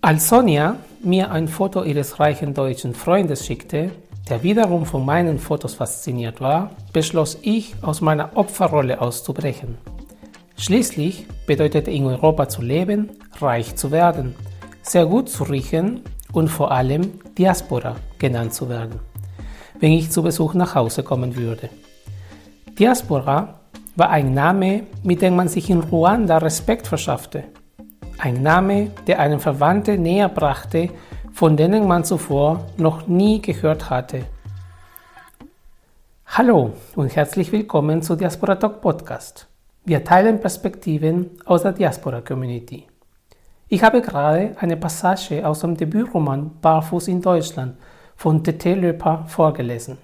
Als Sonja mir ein Foto ihres reichen deutschen Freundes schickte, der wiederum von meinen Fotos fasziniert war, beschloss ich, aus meiner Opferrolle auszubrechen. Schließlich bedeutete in Europa zu leben, reich zu werden, sehr gut zu riechen und vor allem Diaspora genannt zu werden, wenn ich zu Besuch nach Hause kommen würde. Diaspora war ein Name, mit dem man sich in Ruanda Respekt verschaffte. Ein Name, der einen Verwandte näher brachte, von denen man zuvor noch nie gehört hatte. Hallo und herzlich willkommen zu Diaspora Talk Podcast. Wir teilen Perspektiven aus der Diaspora Community. Ich habe gerade eine Passage aus dem Debütroman Barfuß in Deutschland von Tete Löper vorgelesen.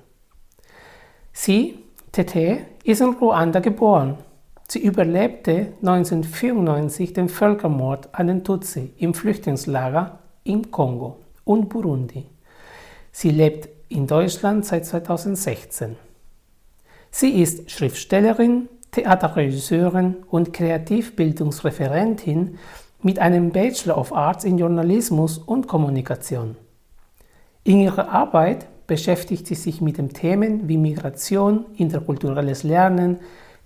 Sie, Tete, ist in Ruanda geboren. Sie überlebte 1994 den Völkermord an den Tutsi im Flüchtlingslager im Kongo und Burundi. Sie lebt in Deutschland seit 2016. Sie ist Schriftstellerin, Theaterregisseurin und Kreativbildungsreferentin mit einem Bachelor of Arts in Journalismus und Kommunikation. In ihrer Arbeit beschäftigt sie sich mit den Themen wie Migration, interkulturelles Lernen,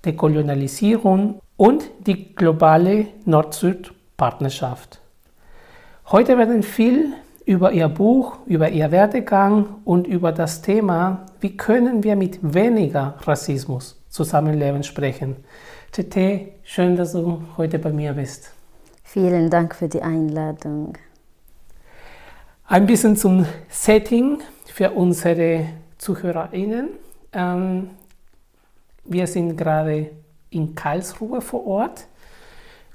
Dekolonialisierung und die globale Nord-Süd-Partnerschaft. Heute werden viel über ihr Buch, über ihr Werdegang und über das Thema, wie können wir mit weniger Rassismus zusammenleben sprechen. Tete, schön, dass du heute bei mir bist. Vielen Dank für die Einladung. Ein bisschen zum Setting für unsere ZuhörerInnen. Wir sind gerade in Karlsruhe vor Ort.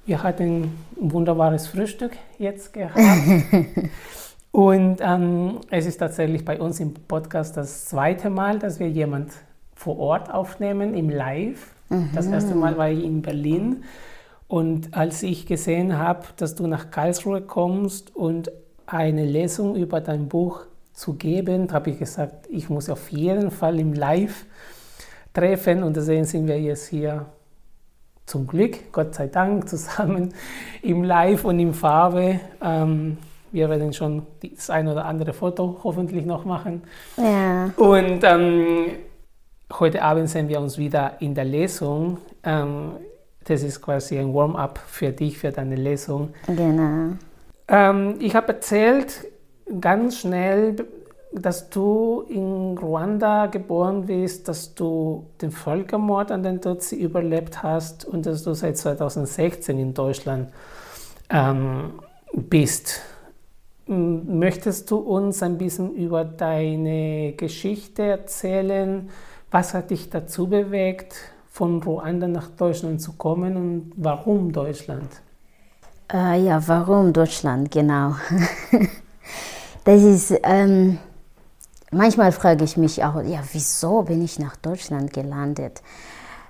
Wir hatten ein wunderbares Frühstück jetzt gehabt. Und ähm, es ist tatsächlich bei uns im Podcast das zweite Mal, dass wir jemand vor Ort aufnehmen, im Live. Mhm. Das erste Mal war ich in Berlin und als ich gesehen habe, dass du nach Karlsruhe kommst und eine Lesung über dein Buch zu geben, habe ich gesagt, ich muss auf jeden Fall im Live treffen und deswegen sind wir jetzt hier zum Glück, Gott sei Dank, zusammen im Live und in Farbe. Ähm, wir werden schon das ein oder andere Foto hoffentlich noch machen. Ja. Und ähm, heute Abend sehen wir uns wieder in der Lesung. Ähm, das ist quasi ein Warm-up für dich, für deine Lesung. Genau. Ähm, ich habe erzählt ganz schnell, dass du in Ruanda geboren bist, dass du den Völkermord an den Tutsi überlebt hast und dass du seit 2016 in Deutschland ähm, bist. Möchtest du uns ein bisschen über deine Geschichte erzählen? Was hat dich dazu bewegt? von Ruanda nach Deutschland zu kommen und warum Deutschland? Äh, ja, warum Deutschland, genau. das ist, ähm, manchmal frage ich mich auch, ja, wieso bin ich nach Deutschland gelandet?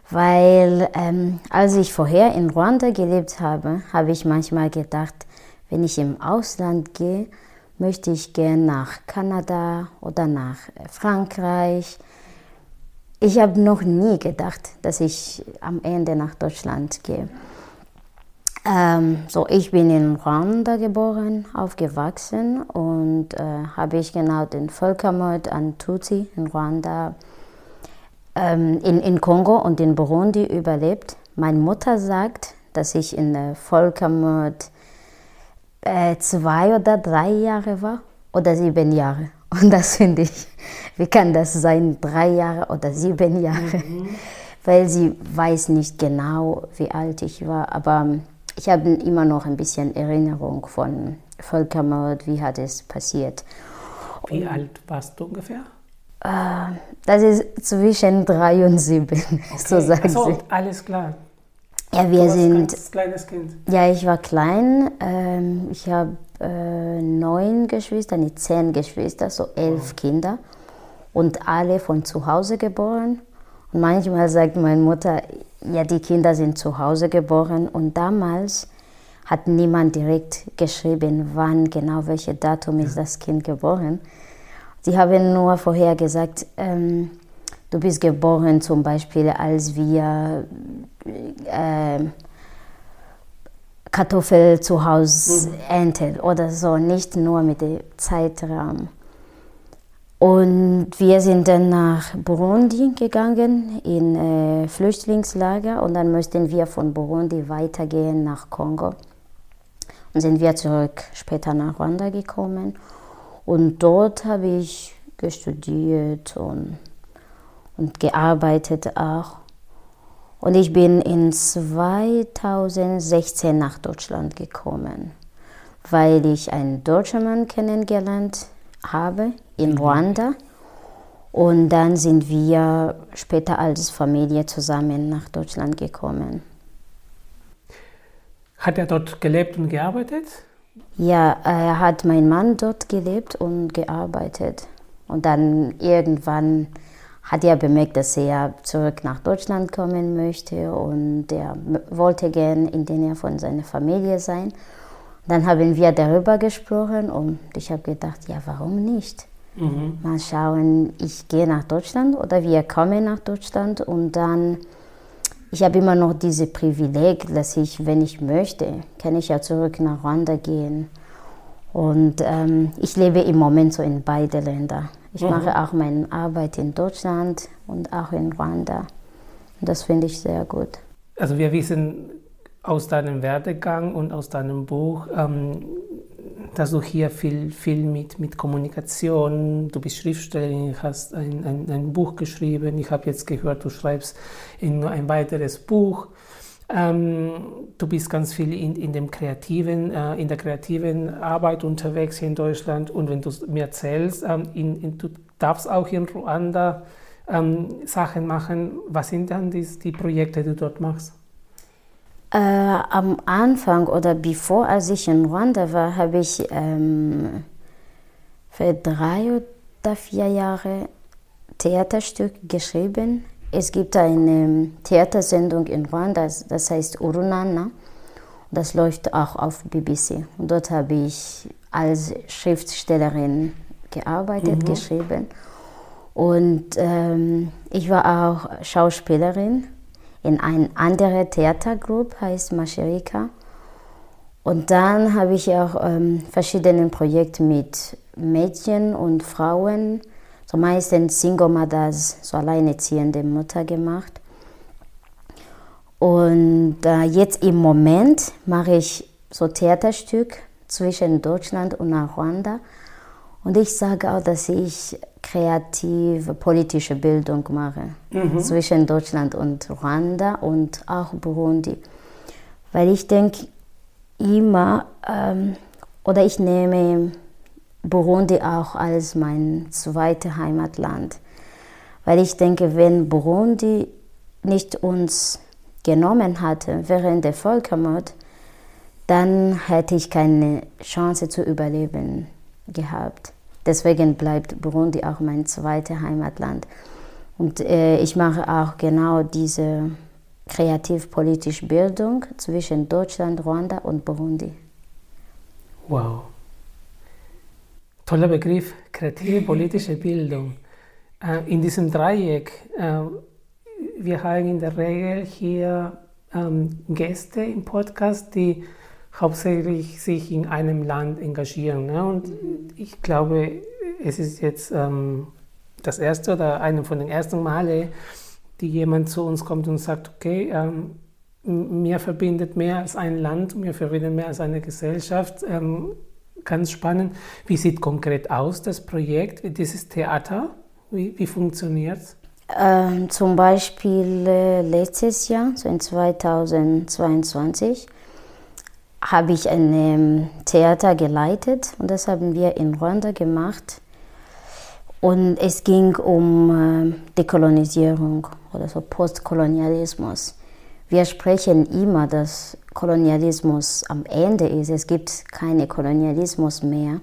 Weil ähm, als ich vorher in Ruanda gelebt habe, habe ich manchmal gedacht, wenn ich im Ausland gehe, möchte ich gerne nach Kanada oder nach Frankreich ich habe noch nie gedacht, dass ich am Ende nach Deutschland gehe. Ähm, so, ich bin in Rwanda geboren, aufgewachsen und äh, habe ich genau den Völkermord an Tutsi in Rwanda, ähm, in, in Kongo und in Burundi überlebt. Meine Mutter sagt, dass ich in der Völkermord äh, zwei oder drei Jahre war oder sieben Jahre. Und das finde ich, wie kann das sein, drei Jahre oder sieben Jahre? Mhm. Weil sie weiß nicht genau, wie alt ich war. Aber ich habe immer noch ein bisschen Erinnerung von Völkermord, wie hat es passiert. Wie alt warst du ungefähr? Äh, das ist zwischen drei und sieben, okay. so sagen so, sie. alles klar. Ja, wir du sind. Ganz kleines Kind. Ja, ich war klein. Ähm, ich habe äh, neun Geschwister, nicht zehn Geschwister, so elf wow. Kinder und alle von zu Hause geboren. Und manchmal sagt meine Mutter, ja, die Kinder sind zu Hause geboren und damals hat niemand direkt geschrieben, wann genau, welches Datum ist das Kind geboren. Sie haben nur vorher gesagt, ähm, du bist geboren zum Beispiel, als wir äh, Kartoffel zu Hause mhm. erntet oder so, nicht nur mit dem Zeitraum. Und wir sind dann nach Burundi gegangen, in äh, Flüchtlingslager, und dann mussten wir von Burundi weitergehen nach Kongo. Und sind wir zurück später nach Rwanda gekommen. Und dort habe ich gestudiert und, und gearbeitet auch. Und ich bin in 2016 nach Deutschland gekommen, weil ich einen deutschen Mann kennengelernt habe in. Ruanda. Und dann sind wir später als Familie zusammen nach Deutschland gekommen. Hat er dort gelebt und gearbeitet? Ja, er hat mein Mann dort gelebt und gearbeitet. Und dann irgendwann hat er bemerkt, dass er zurück nach Deutschland kommen möchte und er wollte gern in der Nähe von seiner Familie sein. Dann haben wir darüber gesprochen und ich habe gedacht, ja, warum nicht? Mhm. Mal schauen, ich gehe nach Deutschland oder wir kommen nach Deutschland und dann, ich habe immer noch diese Privileg, dass ich, wenn ich möchte, kann ich ja zurück nach Rwanda gehen. Und ähm, ich lebe im Moment so in beide Länder. Ich mhm. mache auch meine Arbeit in Deutschland und auch in Rwanda. Und das finde ich sehr gut. Also wir wissen aus deinem Werdegang und aus deinem Buch, ähm, dass du hier viel, viel mit, mit Kommunikation, du bist Schriftstellerin, hast ein, ein, ein Buch geschrieben. Ich habe jetzt gehört, du schreibst in ein weiteres Buch. Ähm, du bist ganz viel in, in, dem kreativen, äh, in der kreativen Arbeit unterwegs hier in Deutschland und wenn du mir erzählst, ähm, in, in, du darfst auch in Ruanda ähm, Sachen machen. Was sind dann die, die Projekte, die du dort machst? Äh, am Anfang oder bevor, als ich in Ruanda war, habe ich ähm, für drei oder vier Jahre Theaterstück geschrieben es gibt eine Theatersendung in Rwanda, das heißt Urunana. Das läuft auch auf BBC. Und dort habe ich als Schriftstellerin gearbeitet, mhm. geschrieben. Und ähm, ich war auch Schauspielerin in einer anderen Theatergruppe, heißt Mascherika. Und dann habe ich auch ähm, verschiedene Projekte mit Mädchen und Frauen so meistens Single Mothers, so alleinerziehende Mutter gemacht. Und äh, jetzt im Moment mache ich so Theaterstück zwischen Deutschland und Rwanda. Und ich sage auch, dass ich kreative politische Bildung mache mhm. zwischen Deutschland und Rwanda und auch Burundi. Weil ich denke immer, ähm, oder ich nehme Burundi auch als mein zweites Heimatland. Weil ich denke, wenn Burundi nicht uns genommen hatte während der Völkermord, dann hätte ich keine Chance zu überleben gehabt. Deswegen bleibt Burundi auch mein zweites Heimatland. Und äh, ich mache auch genau diese kreativ-politische Bildung zwischen Deutschland, Ruanda und Burundi. Wow. Toller Begriff, kreative politische Bildung. Äh, in diesem Dreieck, äh, wir haben in der Regel hier ähm, Gäste im Podcast, die hauptsächlich sich in einem Land engagieren. Ne? Und ich glaube, es ist jetzt ähm, das erste oder eine von den ersten Male, die jemand zu uns kommt und sagt, okay, ähm, mir verbindet mehr als ein Land, mir verbindet mehr als eine Gesellschaft ganz spannend. Wie sieht konkret aus das Projekt, dieses Theater? Wie, wie funktioniert es? Ähm, zum Beispiel äh, letztes Jahr, so in 2022, habe ich ein ähm, Theater geleitet und das haben wir in Ruanda gemacht. Und es ging um äh, Dekolonisierung oder so Postkolonialismus. Wir sprechen immer, dass Kolonialismus am Ende ist. Es gibt keinen Kolonialismus mehr.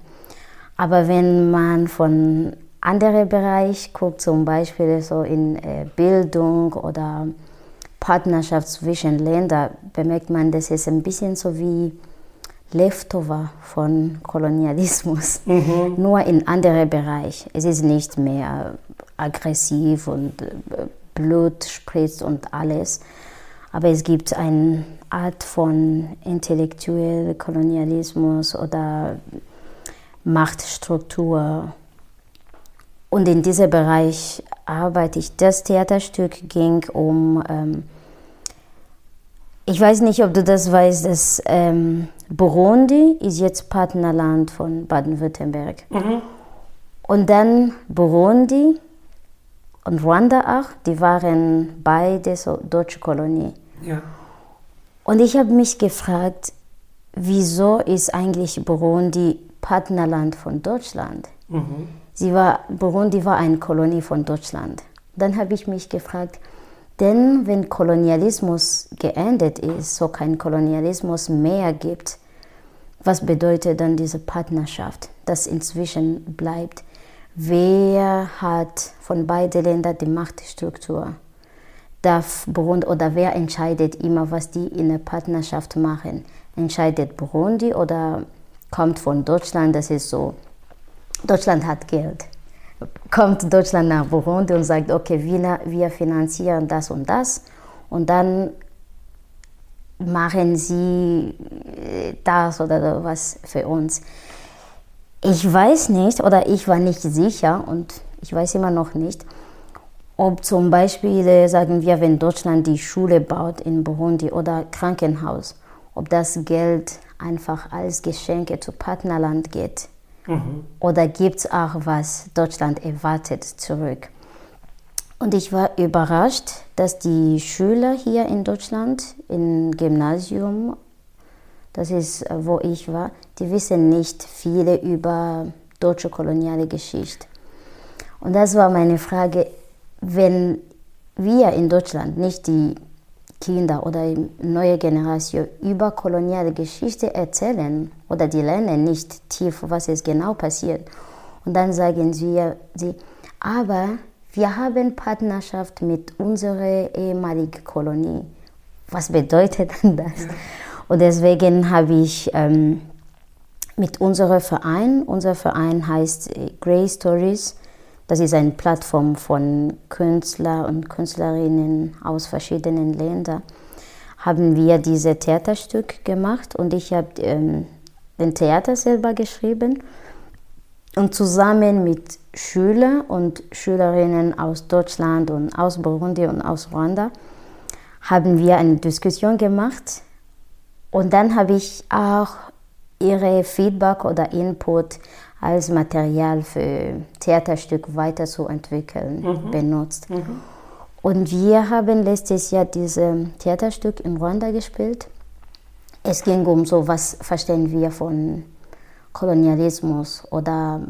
Aber wenn man von anderen Bereich guckt, zum Beispiel so in äh, Bildung oder Partnerschaft zwischen Ländern, bemerkt man, dass es ein bisschen so wie Leftover von Kolonialismus, mhm. nur in anderen Bereich. Es ist nicht mehr aggressiv und äh, Blut spritzt und alles, Aber es gibt eine Art von intellektuellem Kolonialismus oder Machtstruktur. Und in diesem Bereich arbeite ich. Das Theaterstück ging um, ähm, ich weiß nicht, ob du das weißt, dass ähm, Burundi ist jetzt Partnerland von Baden-Württemberg. Mhm. Und dann Burundi und Ruanda auch, die waren beide so deutsche Kolonie. Ja. Und ich habe mich gefragt, wieso ist eigentlich Burundi Partnerland von Deutschland? Mhm. Sie war, Burundi war eine Kolonie von Deutschland. Dann habe ich mich gefragt, denn wenn Kolonialismus geendet ist, so kein Kolonialismus mehr gibt, was bedeutet dann diese Partnerschaft, das inzwischen bleibt? Wer hat von beiden Ländern die Machtstruktur? Darf Burundi oder wer entscheidet immer, was die in der Partnerschaft machen? Entscheidet Burundi oder kommt von Deutschland? Das ist so, Deutschland hat Geld. Kommt Deutschland nach Burundi und sagt, okay, wir, wir finanzieren das und das und dann machen sie äh, das oder was für uns. Ich weiß nicht oder ich war nicht sicher und ich weiß immer noch nicht, ob zum Beispiel, äh, sagen wir, wenn Deutschland die Schule baut in Burundi oder Krankenhaus, ob das Geld einfach als Geschenke zu Partnerland geht. Mhm. Oder gibt es auch was Deutschland erwartet zurück? Und ich war überrascht, dass die Schüler hier in Deutschland im Gymnasium das ist, äh, wo ich war, die wissen nicht viele über deutsche koloniale Geschichte. Und das war meine Frage, wenn wir in Deutschland nicht die Kinder oder neue Generation über koloniale Geschichte erzählen oder die lernen nicht tief, was ist genau passiert. Und dann sagen sie, sie aber wir haben Partnerschaft mit unserer ehemaligen Kolonie. Was bedeutet das? Und deswegen habe ich ähm, mit unserem Verein, unser Verein heißt äh, Grey Stories, das ist eine Plattform von Künstlern und Künstlerinnen aus verschiedenen Ländern, haben wir dieses Theaterstück gemacht und ich habe ähm, den Theater selber geschrieben. Und zusammen mit Schülern und Schülerinnen aus Deutschland und aus Burundi und aus Ruanda haben wir eine Diskussion gemacht. Und dann habe ich auch ihre Feedback oder Input als Material für Theaterstück weiterzuentwickeln mhm. benutzt. Mhm. Und wir haben letztes Jahr dieses Theaterstück in Ruanda gespielt. Es ging um so, was verstehen wir von Kolonialismus oder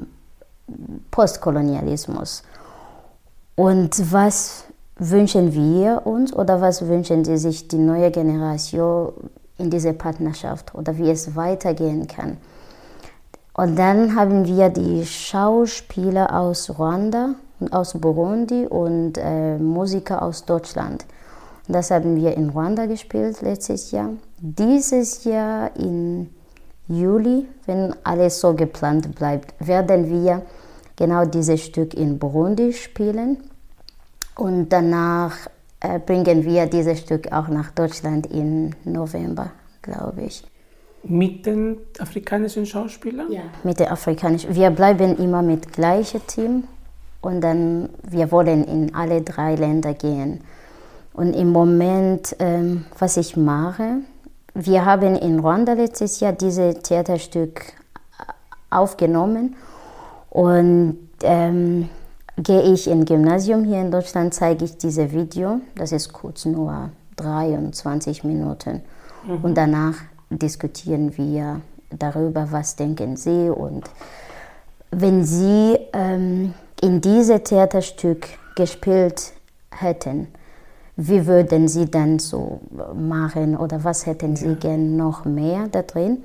Postkolonialismus. Und was wünschen wir uns oder was wünschen sie sich die neue Generation in dieser Partnerschaft oder wie es weitergehen kann. Und dann haben wir die Schauspieler aus Ruanda und aus Burundi und äh, Musiker aus Deutschland. Und das haben wir in Ruanda gespielt letztes Jahr. Dieses Jahr im Juli, wenn alles so geplant bleibt, werden wir genau dieses Stück in Burundi spielen. Und danach bringen wir dieses Stück auch nach Deutschland im November, glaube ich. Mit den afrikanischen Schauspielern? Ja. Mit den afrikanischen. Wir bleiben immer mit gleichem Team und dann wir wollen in alle drei Länder gehen. Und im Moment, ähm, was ich mache, wir haben in Rwanda letztes Jahr dieses Theaterstück aufgenommen und ähm, gehe ich im Gymnasium hier in Deutschland, zeige ich dieses Video. Das ist kurz nur 23 Minuten. Mhm. Und danach diskutieren wir darüber, was denken Sie. Und wenn Sie ähm, in diesem Theaterstück gespielt hätten, wie würden Sie dann so machen oder was hätten Sie gern noch mehr da drin?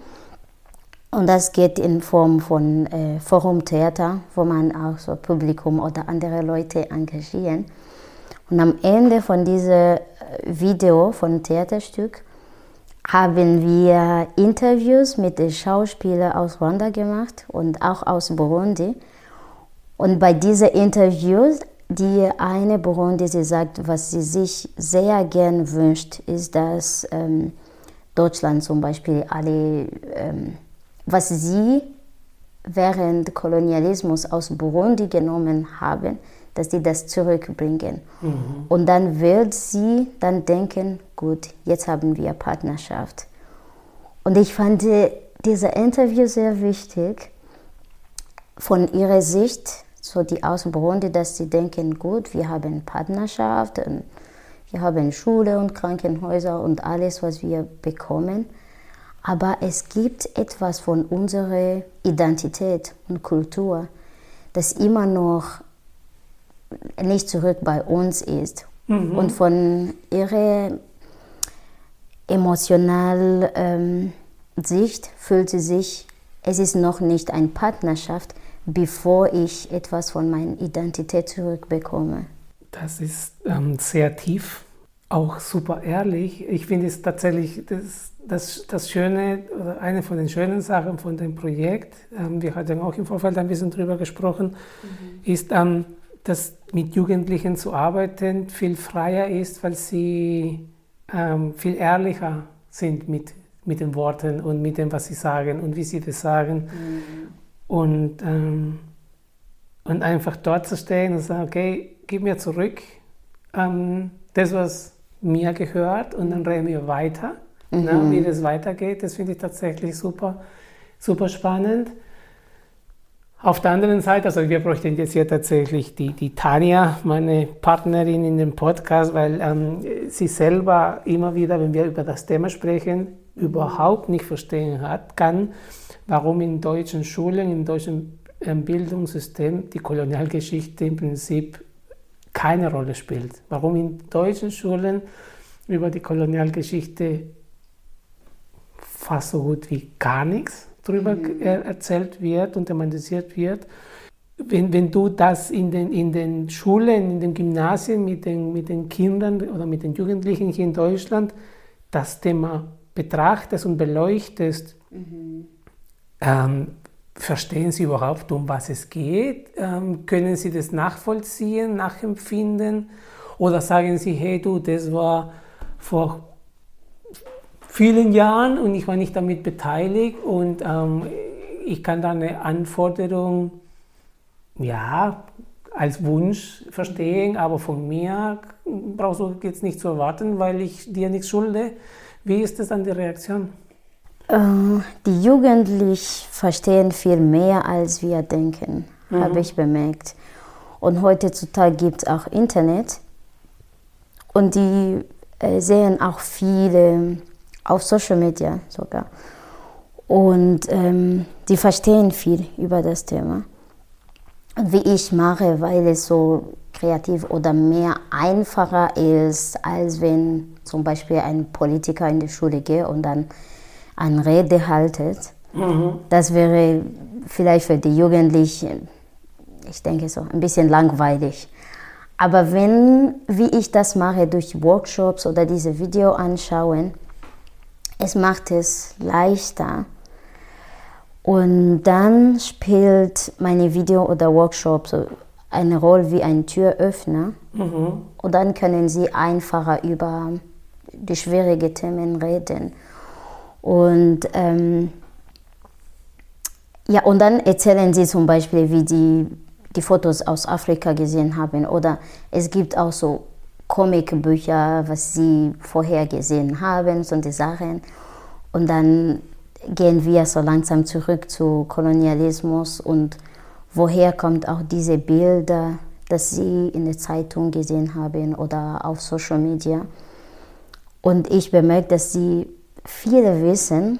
Und das geht in Form von äh, Forumtheater, wo man auch so Publikum oder andere Leute engagieren. Und am Ende von diesem äh, Video, von Theaterstück, haben wir Interviews mit den Schauspielern aus Rwanda gemacht und auch aus Burundi. Und bei diesen Interviews die eine Burundi, sie sagt, was sie sich sehr gern wünscht, ist, dass ähm, Deutschland zum Beispiel alle, ähm, was sie während Kolonialismus aus Burundi genommen haben, dass die das zurückbringen. Mhm. Und dann wird sie dann denken, gut, jetzt haben wir Partnerschaft. Und ich fand dieses Interview sehr wichtig von ihrer Sicht, so die aus Burundi, dass sie denken, gut, wir haben Partnerschaft, wir haben Schule und Krankenhäuser und alles, was wir bekommen. Aber es gibt etwas von unserer Identität und Kultur, das immer noch nicht zurück bei uns ist. Mhm. Und von ihrer emotionalen ähm, Sicht fühlt sie sich, es ist noch nicht eine Partnerschaft, bevor ich etwas von meiner Identität zurückbekomme. Das ist ähm, sehr tief, auch super ehrlich. Ich finde es tatsächlich das, das, das Schöne, oder eine von den schönen Sachen von dem Projekt, ähm, wir hatten auch im Vorfeld ein bisschen drüber gesprochen, mhm. ist, ähm, dass mit Jugendlichen zu arbeiten viel freier ist, weil sie ähm, viel ehrlicher sind mit, mit den Worten und mit dem, was sie sagen und wie sie das sagen. Mhm. Und, ähm, und einfach dort zu stehen und sagen, okay, gib mir zurück ähm, das, was mir gehört und dann reden wir weiter. Ne, mhm. Ne, wie das weitergeht, das finde ich tatsächlich super, super spannend. Auf der anderen Seite, also wir bräuchten jetzt hier tatsächlich die, die Tanja, meine Partnerin in dem Podcast, weil ähm, sie selber immer wieder, wenn wir über das Thema sprechen, überhaupt nicht verstehen hat, kann, warum in deutschen Schulen, im deutschen ähm, Bildungssystem die Kolonialgeschichte im Prinzip keine Rolle spielt. Warum in deutschen Schulen über die Kolonialgeschichte fast so gut wie gar nichts darüber mhm. erzählt wird und thematisiert wird. Wenn, wenn du das in den, in den Schulen, in den Gymnasien mit den, mit den Kindern oder mit den Jugendlichen hier in Deutschland das Thema betrachtest und beleuchtest, mhm. ähm, verstehen sie überhaupt, um was es geht? Ähm, können sie das nachvollziehen, nachempfinden? Oder sagen sie, hey du, das war vor vielen Jahren und ich war nicht damit beteiligt und ähm, ich kann da eine Anforderung, ja, als Wunsch verstehen, aber von mir brauchst du jetzt nicht zu erwarten, weil ich dir nichts schulde. Wie ist das dann die Reaktion? Die Jugendlichen verstehen viel mehr, als wir denken, mhm. habe ich bemerkt. Und heutzutage gibt es auch Internet und die äh, sehen auch viele auf Social Media sogar. Und ähm, die verstehen viel über das Thema. Wie ich mache, weil es so kreativ oder mehr einfacher ist, als wenn zum Beispiel ein Politiker in die Schule geht und dann eine Rede haltet. Mhm. Das wäre vielleicht für die Jugendlichen, ich denke so, ein bisschen langweilig. Aber wenn, wie ich das mache, durch Workshops oder diese Video anschauen, es macht es leichter. Und dann spielt meine Video- oder Workshop so eine Rolle wie ein Türöffner. Mhm. Und dann können Sie einfacher über die schwierigen Themen reden. Und ähm, ja, und dann erzählen Sie zum Beispiel, wie die die Fotos aus Afrika gesehen haben. Oder es gibt auch so Comicbücher, was sie vorher gesehen haben, so die Sachen. Und dann gehen wir so langsam zurück zu Kolonialismus und woher kommt auch diese Bilder, dass sie in der Zeitung gesehen haben oder auf Social Media. Und ich bemerke, dass sie viele wissen,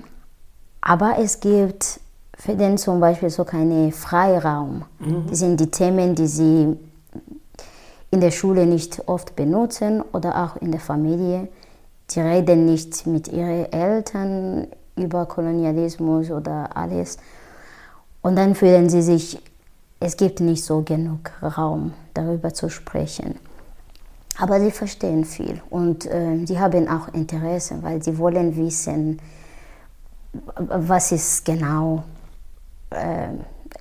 aber es gibt für den zum Beispiel so keinen Freiraum. Mhm. Das sind die Themen, die sie in der Schule nicht oft benutzen oder auch in der Familie. Die reden nicht mit ihren Eltern über Kolonialismus oder alles. Und dann fühlen sie sich, es gibt nicht so genug Raum, darüber zu sprechen. Aber sie verstehen viel und äh, sie haben auch Interesse, weil sie wollen wissen, was ist genau äh,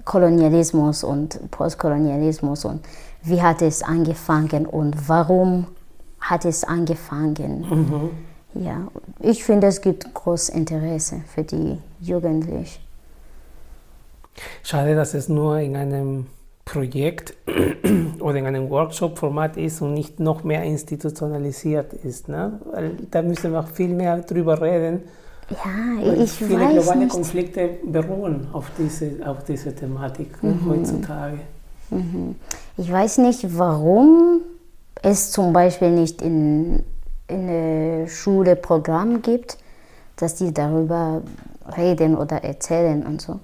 Kolonialismus und Postkolonialismus und wie hat es angefangen und warum hat es angefangen. Mhm. Ja, ich finde, es gibt großes Interesse für die Jugendlichen. Schade, dass es nur in einem Projekt oder in einem Workshop-Format ist und nicht noch mehr institutionalisiert ist. Ne? Weil da müssen wir viel mehr drüber reden. Ja, ich viele weiß globale nicht. Konflikte beruhen auf diese, auf diese Thematik Mhm. heutzutage. Ich weiß nicht, warum es zum Beispiel nicht in, in der Schule Programm gibt, dass die darüber reden oder erzählen und so.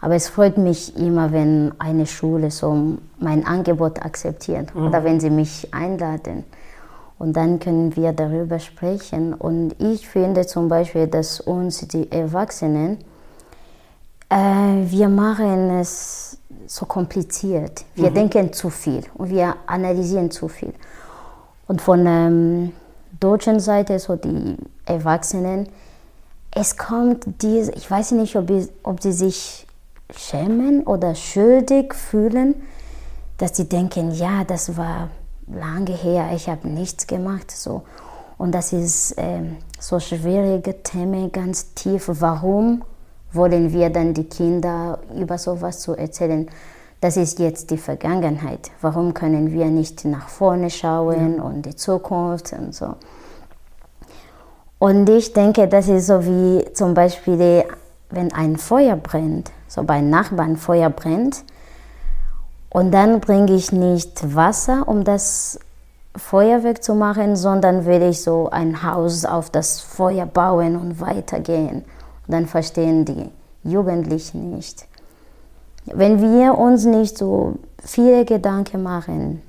Aber es freut mich immer, wenn eine Schule so mein Angebot akzeptiert oder wenn sie mich einladen. Und dann können wir darüber sprechen. Und ich finde zum Beispiel, dass uns die Erwachsenen, äh, wir machen es so kompliziert. Wir denken zu viel und wir analysieren zu viel. Und von der ähm, deutschen Seite, so die Erwachsenen, es kommt diese, ich weiß nicht, ob, ich, ob sie sich schämen oder schuldig fühlen, dass sie denken, ja, das war lange her, ich habe nichts gemacht. So. Und das ist ähm, so schwierige Themen, ganz tief. Warum wollen wir dann die Kinder über sowas zu erzählen? Das ist jetzt die Vergangenheit. Warum können wir nicht nach vorne schauen und die Zukunft und so? Und ich denke, das ist so wie zum Beispiel, wenn ein Feuer brennt, so bei Nachbarn Feuer brennt, und dann bringe ich nicht Wasser, um das Feuerwerk zu machen, sondern will ich so ein Haus auf das Feuer bauen und weitergehen. Dann verstehen die Jugendlichen nicht. Wenn wir uns nicht so viele Gedanken machen,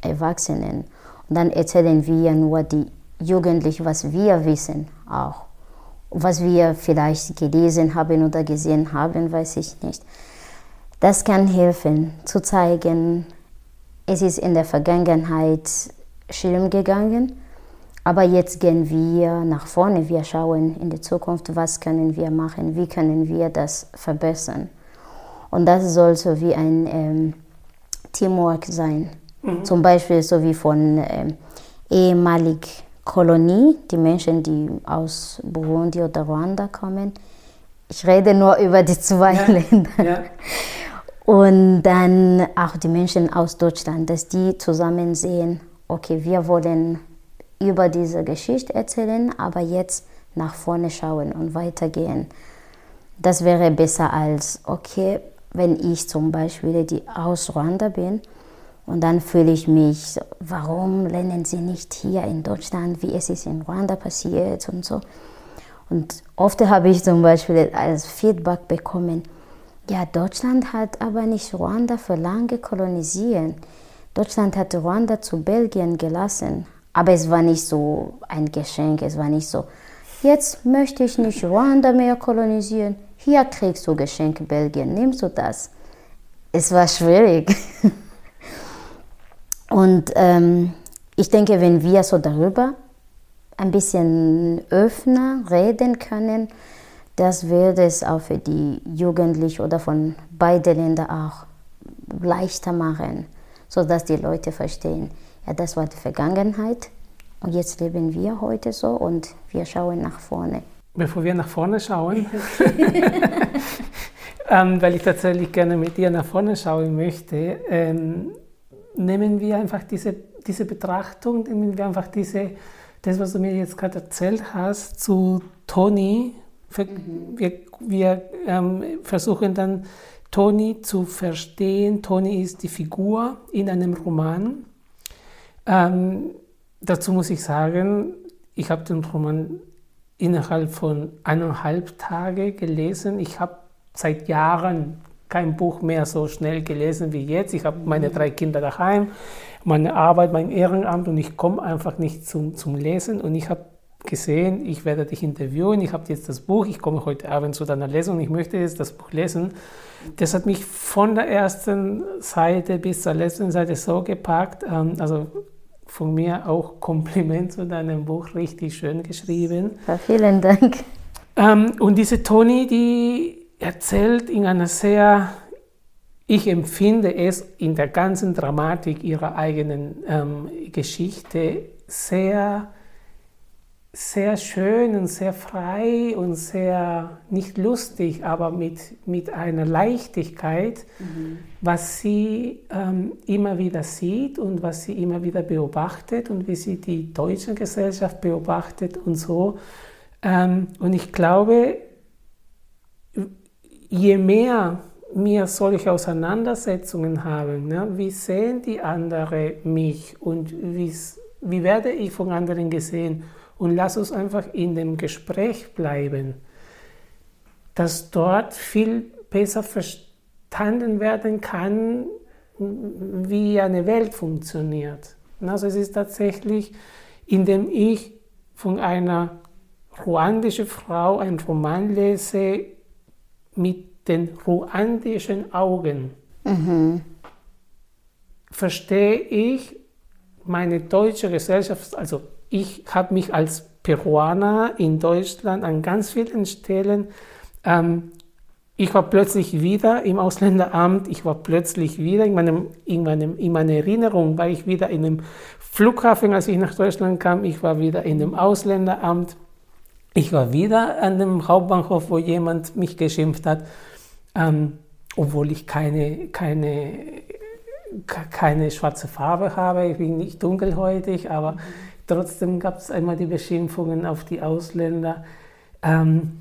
Erwachsenen, dann erzählen wir nur die Jugendlichen, was wir wissen auch. Was wir vielleicht gelesen haben oder gesehen haben, weiß ich nicht. Das kann helfen, zu zeigen, es ist in der Vergangenheit schlimm gegangen, aber jetzt gehen wir nach vorne, wir schauen in die Zukunft, was können wir machen, wie können wir das verbessern. Und das soll so wie ein ähm, Teamwork sein. Zum Beispiel so wie von ähm, ehemalig Kolonie, die Menschen, die aus Burundi oder Ruanda kommen. Ich rede nur über die zwei Länder. Ja. Und dann auch die Menschen aus Deutschland, dass die zusammen sehen, okay, wir wollen über diese Geschichte erzählen, aber jetzt nach vorne schauen und weitergehen. Das wäre besser als, okay, wenn ich zum Beispiel die aus Ruanda bin und dann fühle ich mich, warum lernen sie nicht hier in Deutschland, wie es ist in Ruanda passiert und so. Und oft habe ich zum Beispiel als Feedback bekommen, ja, Deutschland hat aber nicht Ruanda für lange kolonisiert. Deutschland hat Ruanda zu Belgien gelassen. Aber es war nicht so ein Geschenk, es war nicht so, jetzt möchte ich nicht Ruanda mehr kolonisieren, hier kriegst du Geschenk Belgien, nimmst du das? Es war schwierig. Und ähm, ich denke, wenn wir so darüber ein bisschen öffnen, reden können, das wird es auch für die Jugendlichen oder von beiden Ländern auch leichter machen, sodass die Leute verstehen, ja, das war die Vergangenheit und jetzt leben wir heute so und wir schauen nach vorne. Bevor wir nach vorne schauen, ähm, weil ich tatsächlich gerne mit dir nach vorne schauen möchte, ähm, nehmen wir einfach diese, diese Betrachtung, nehmen wir einfach diese, das, was du mir jetzt gerade erzählt hast, zu Toni. Wir, wir ähm, versuchen dann Toni zu verstehen. Toni ist die Figur in einem Roman. Ähm, dazu muss ich sagen, ich habe den Roman innerhalb von eineinhalb Tagen gelesen. Ich habe seit Jahren kein Buch mehr so schnell gelesen wie jetzt. Ich habe meine drei Kinder daheim, meine Arbeit, mein Ehrenamt und ich komme einfach nicht zum, zum Lesen. Und ich habe gesehen, ich werde dich interviewen, ich habe jetzt das Buch, ich komme heute Abend zu deiner Lesung, ich möchte jetzt das Buch lesen. Das hat mich von der ersten Seite bis zur letzten Seite so gepackt. Ähm, also von mir auch Kompliment zu deinem Buch, richtig schön geschrieben. Ja, vielen Dank. Ähm, und diese Toni, die erzählt in einer sehr ich empfinde es in der ganzen Dramatik ihrer eigenen ähm, Geschichte sehr sehr schön und sehr frei und sehr nicht lustig, aber mit, mit einer Leichtigkeit, mhm. was sie ähm, immer wieder sieht und was sie immer wieder beobachtet und wie sie die deutsche Gesellschaft beobachtet und so. Ähm, und ich glaube, je mehr wir solche Auseinandersetzungen haben, ne, wie sehen die anderen mich und wie werde ich von anderen gesehen? Und lass uns einfach in dem Gespräch bleiben, dass dort viel besser verstanden werden kann, wie eine Welt funktioniert. Also es ist tatsächlich, indem ich von einer ruandischen Frau einen Roman lese mit den ruandischen Augen, mhm. verstehe ich meine deutsche Gesellschaft, also ich habe mich als Peruaner in Deutschland an ganz vielen Stellen, ähm, ich war plötzlich wieder im Ausländeramt, ich war plötzlich wieder in, meinem, in, meinem, in meiner Erinnerung, war ich wieder in einem Flughafen, als ich nach Deutschland kam, ich war wieder in dem Ausländeramt, ich war wieder an dem Hauptbahnhof, wo jemand mich geschimpft hat, ähm, obwohl ich keine, keine, keine schwarze Farbe habe, ich bin nicht dunkelhäutig, aber mhm Trotzdem gab es einmal die Beschimpfungen auf die Ausländer. Ähm,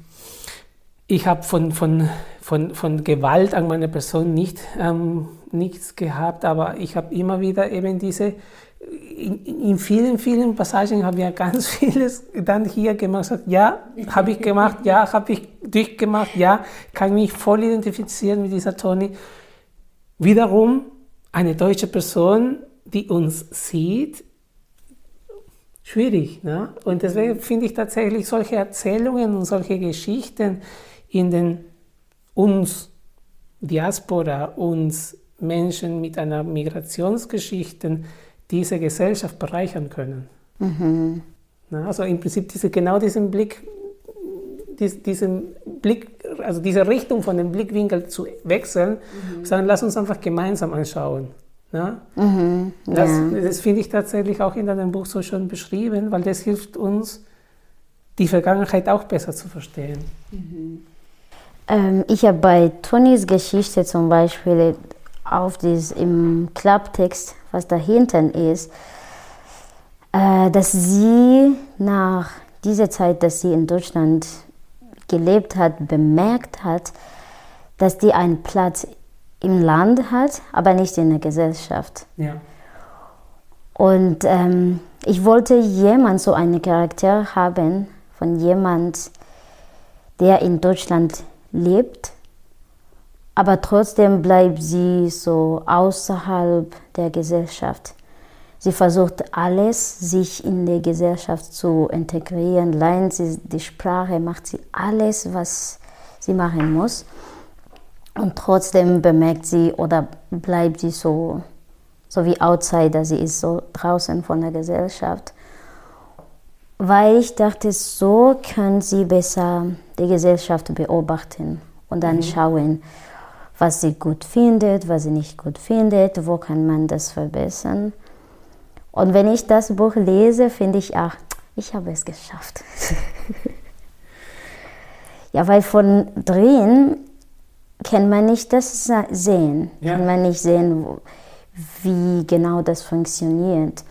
ich habe von, von, von, von Gewalt an meiner Person nicht, ähm, nichts gehabt, aber ich habe immer wieder eben diese, in, in, vielen, vielen Passagen habe ich ja ganz vieles dann hier gemacht. Ja, habe ich gemacht, ja, habe ich durchgemacht, ja, kann mich voll identifizieren mit dieser Toni. Wiederum eine deutsche Person, die uns sieht, schwierig. Ne? Und deswegen finde ich tatsächlich solche Erzählungen und solche Geschichten in den uns Diaspora, uns Menschen mit einer Migrationsgeschichte diese Gesellschaft bereichern können. Mhm. Na, also im Prinzip diese, genau diesen Blick, dies, diesen Blick, also diese Richtung von dem Blickwinkel zu wechseln, mhm. sagen, lass uns einfach gemeinsam anschauen. Ja? Mhm, das, ja. das finde ich tatsächlich auch in deinem Buch so schön beschrieben, weil das hilft uns, die Vergangenheit auch besser zu verstehen. Mhm. Ähm, ich habe bei Tonys Geschichte zum Beispiel auf das, im Klapptext, was dahinter ist, äh, dass sie nach dieser Zeit, dass sie in Deutschland gelebt hat, bemerkt hat, dass die einen Platz im Land hat, aber nicht in der Gesellschaft. Ja. Und ähm, ich wollte jemand, so einen Charakter haben, von jemand, der in Deutschland lebt, aber trotzdem bleibt sie so außerhalb der Gesellschaft. Sie versucht alles, sich in die Gesellschaft zu integrieren, lernt sie die Sprache, macht sie alles, was sie machen muss. Und trotzdem bemerkt sie oder bleibt sie so, so wie Outsider, sie ist so draußen von der Gesellschaft. Weil ich dachte, so kann sie besser die Gesellschaft beobachten und dann mhm. schauen, was sie gut findet, was sie nicht gut findet, wo kann man das verbessern. Und wenn ich das Buch lese, finde ich, ach, ich habe es geschafft. ja, weil von drin kann man nicht das sehen, ja. kann man nicht sehen, wie genau das funktioniert.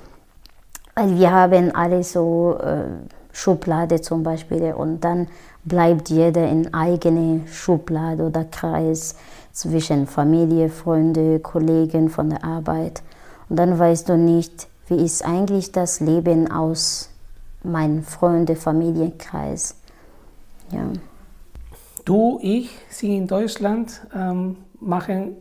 Weil wir haben alle so äh, Schublade zum Beispiel und dann bleibt jeder in eigene Schublade oder Kreis zwischen Familie, Freunde, Kollegen von der Arbeit. Und dann weißt du nicht, wie ist eigentlich das Leben aus meinem Freunde, Familienkreis. Ja du, ich, sie in Deutschland ähm, machen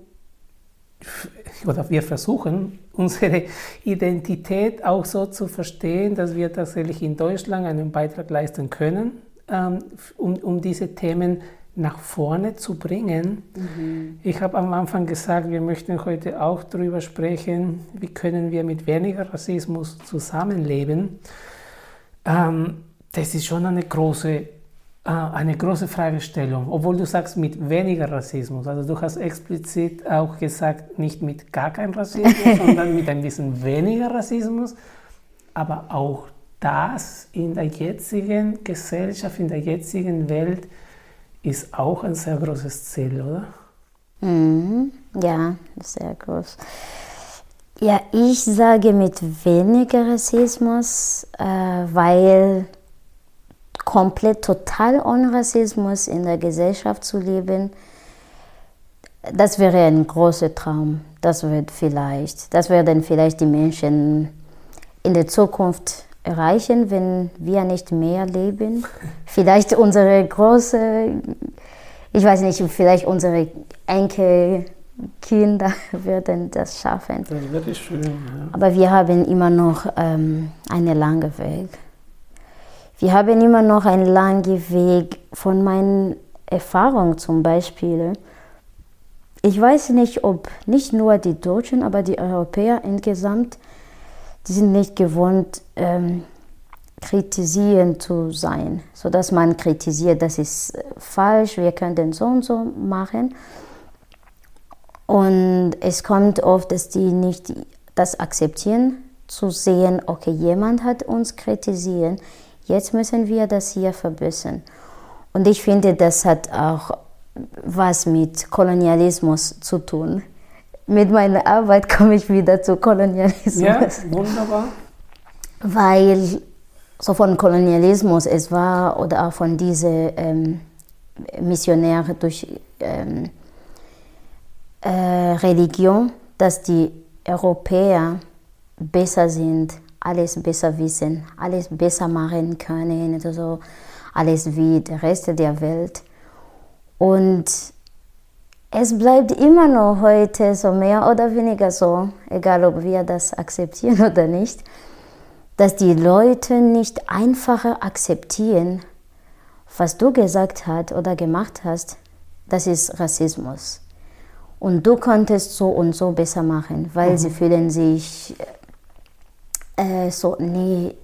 oder wir versuchen, unsere Identität auch so zu verstehen, dass wir tatsächlich in Deutschland einen Beitrag leisten können, ähm, um, um diese Themen nach vorne zu bringen. Mhm. Ich habe am Anfang gesagt, wir möchten heute auch darüber sprechen, wie können wir mit weniger Rassismus zusammenleben. Ähm, das ist schon eine große eine große Fragestellung, obwohl du sagst mit weniger Rassismus. Also du hast explizit auch gesagt, nicht mit gar kein Rassismus, sondern mit ein bisschen weniger Rassismus. Aber auch das in der jetzigen Gesellschaft, in der jetzigen Welt ist auch ein sehr großes Ziel, oder? Mhm. Ja, sehr groß. Ja, ich sage mit weniger Rassismus, äh, weil komplett total ohne Rassismus in der Gesellschaft zu leben, das wäre ein großer Traum. Das wird vielleicht, das werden vielleicht die Menschen in der Zukunft erreichen, wenn wir nicht mehr leben. Vielleicht unsere große, ich weiß nicht, vielleicht unsere Enkelkinder werden das schaffen. Das wäre schön. Ja. Aber wir haben immer noch ähm, einen langen Weg. Wir haben immer noch einen langen Weg von meinen Erfahrungen zum Beispiel. Ich weiß nicht, ob nicht nur die Deutschen, aber die Europäer insgesamt, die sind nicht gewohnt, ähm, kritisieren zu sein, sodass man kritisiert, das ist falsch, wir können so und so machen. Und es kommt oft, dass die nicht das akzeptieren, zu sehen, okay, jemand hat uns kritisiert, Jetzt müssen wir das hier verbessern. Und ich finde, das hat auch was mit Kolonialismus zu tun. Mit meiner Arbeit komme ich wieder zu Kolonialismus. Ja, wunderbar. Weil so von Kolonialismus es war oder auch von diesen ähm, Missionären durch ähm, äh, Religion, dass die Europäer besser sind alles besser wissen, alles besser machen können, also alles wie der Rest der Welt. Und es bleibt immer noch heute so mehr oder weniger so, egal ob wir das akzeptieren oder nicht, dass die Leute nicht einfacher akzeptieren, was du gesagt hast oder gemacht hast, das ist Rassismus. Und du konntest so und so besser machen, weil mhm. sie fühlen sich äh, so, nee,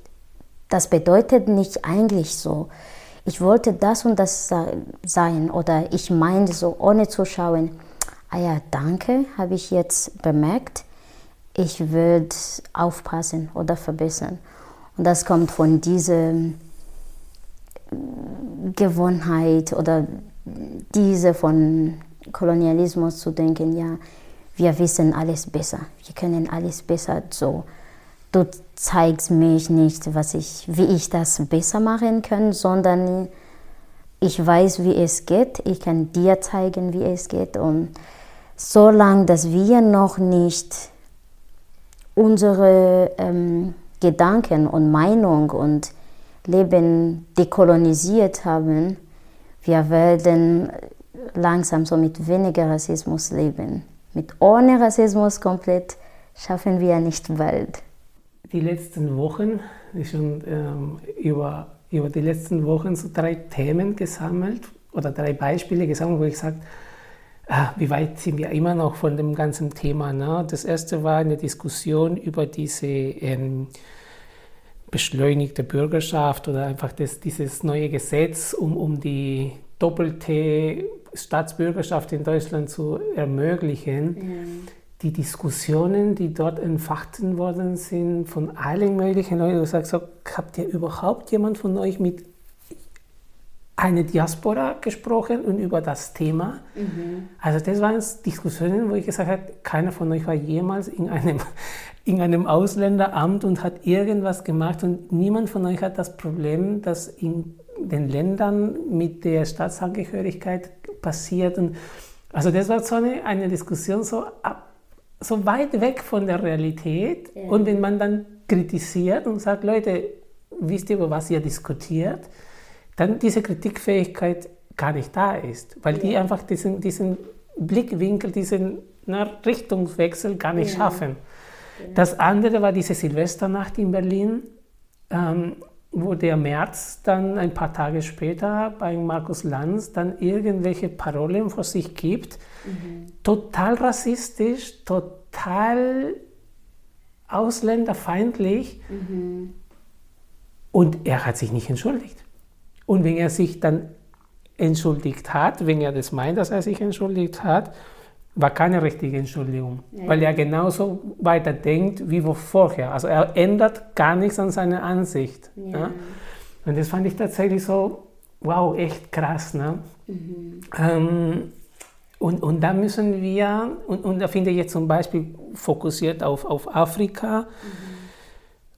das bedeutet nicht eigentlich so. Ich wollte das und das sein oder ich meinte so, ohne zu schauen, ah ja, danke, habe ich jetzt bemerkt, ich würde aufpassen oder verbessern. Und das kommt von dieser Gewohnheit oder diese von Kolonialismus zu denken, ja, wir wissen alles besser, wir können alles besser so du zeigst mich nicht, was ich, wie ich das besser machen kann, sondern ich weiß, wie es geht. Ich kann dir zeigen, wie es geht. Und solange, dass wir noch nicht unsere ähm, Gedanken und Meinung und Leben dekolonisiert haben, wir werden langsam so mit weniger Rassismus leben. Mit ohne Rassismus komplett schaffen wir nicht bald die letzten Wochen, schon ähm, über, über die letzten Wochen so drei Themen gesammelt oder drei Beispiele gesammelt, wo ich sage, ah, wie weit sind wir immer noch von dem ganzen Thema. Ne? Das erste war eine Diskussion über diese ähm, beschleunigte Bürgerschaft oder einfach das, dieses neue Gesetz, um, um die doppelte Staatsbürgerschaft in Deutschland zu ermöglichen. Mhm die Diskussionen, die dort entfachten worden sind von allen möglichen Leuten. Du sagst, habt ihr überhaupt jemand von euch mit einer Diaspora gesprochen und über das Thema? Mhm. Also das waren Diskussionen, wo ich gesagt habe, keiner von euch war jemals in einem, in einem Ausländeramt und hat irgendwas gemacht und niemand von euch hat das Problem, das in den Ländern mit der Staatsangehörigkeit passiert. Und also das war so eine, eine Diskussion so ab so weit weg von der Realität. Ja. Und wenn man dann kritisiert und sagt, Leute, wisst ihr, über was ihr diskutiert, dann diese Kritikfähigkeit gar nicht da ist, weil ja. die einfach diesen, diesen Blickwinkel, diesen na, Richtungswechsel gar nicht ja. schaffen. Das andere war diese Silvesternacht in Berlin, ähm, wo der März dann ein paar Tage später bei Markus Lanz dann irgendwelche Parolen vor sich gibt, mhm. total rassistisch, total ausländerfeindlich. Mhm. Und er hat sich nicht entschuldigt. Und wenn er sich dann entschuldigt hat, wenn er das meint, dass er sich entschuldigt hat, war keine richtige Entschuldigung, ja. weil er genauso weiter denkt wie vorher. Also er ändert gar nichts an seiner Ansicht. Ja. Ja? Und das fand ich tatsächlich so, wow, echt krass. Ne? Mhm. Ähm, und, und da müssen wir, und, und da finde ich jetzt zum Beispiel fokussiert auf, auf Afrika, mhm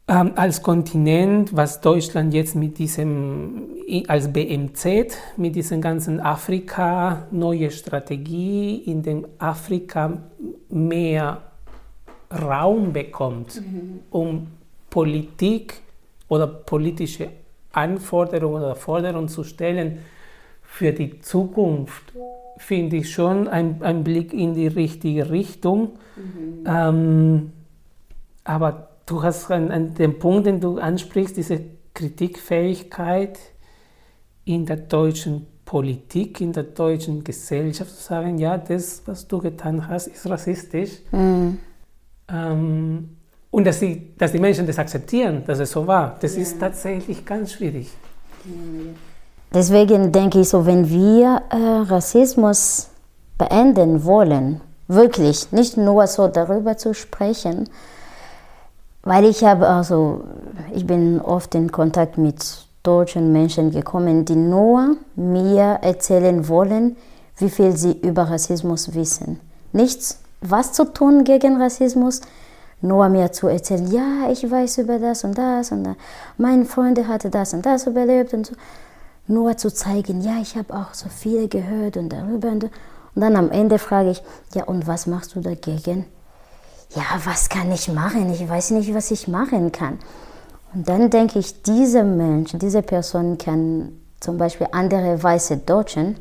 ähm, als Kontinent, was Deutschland jetzt mit diesem, als BMZ, mit diesem ganzen Afrika, neue Strategie, in dem Afrika mehr Raum bekommt, mhm. um Politik oder politische Anforderungen oder Forderungen zu stellen für die Zukunft, finde ich schon ein, ein Blick in die richtige Richtung. Mhm. Ähm, aber du hast an, an dem Punkt, den du ansprichst, diese Kritikfähigkeit in der deutschen Politik, in der deutschen Gesellschaft zu sagen, ja, das, was du getan hast, ist rassistisch. Mhm. Ähm, und dass die, dass die Menschen das akzeptieren, dass es so war, das ja. ist tatsächlich ganz schwierig. Deswegen denke ich so, wenn wir äh, Rassismus beenden wollen, wirklich, nicht nur so darüber zu sprechen, weil ich habe also, ich bin oft in Kontakt mit deutschen Menschen gekommen, die nur mir erzählen wollen, wie viel sie über Rassismus wissen. Nichts, was zu tun gegen Rassismus, nur mir zu erzählen, ja, ich weiß über das und das und das. mein Freund hatte das und das überlebt und so. Nur zu zeigen, ja, ich habe auch so viel gehört und darüber und, und dann am Ende frage ich, ja, und was machst du dagegen? Ja, was kann ich machen? Ich weiß nicht, was ich machen kann. Und dann denke ich, dieser Mensch, diese Person kann zum Beispiel andere weiße Deutschen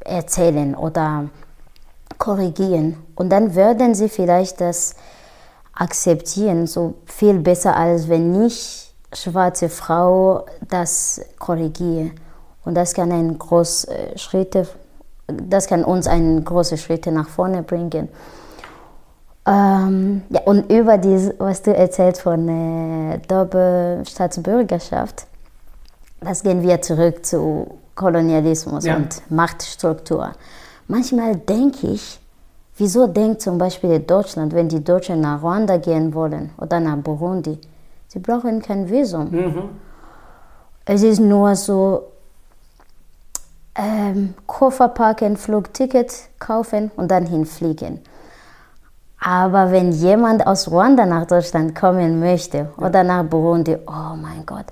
erzählen oder korrigieren. Und dann würden sie vielleicht das akzeptieren, so viel besser, als wenn ich, schwarze Frau, das korrigiere. Und das kann ein große Schritte, das kann uns einen großen Schritt nach vorne bringen. Ähm, ja, und über das, was du erzählt von äh, Doppelstaatsbürgerschaft, das gehen wir zurück zu Kolonialismus ja. und Machtstruktur. Manchmal denke ich, wieso denkt zum Beispiel Deutschland, wenn die Deutschen nach Ruanda gehen wollen oder nach Burundi, sie brauchen kein Visum. Mhm. Es ist nur so, ähm, Koffer packen, Flugticket kaufen und dann hinfliegen. Aber wenn jemand aus Ruanda nach Deutschland kommen möchte ja. oder nach Burundi, oh mein Gott,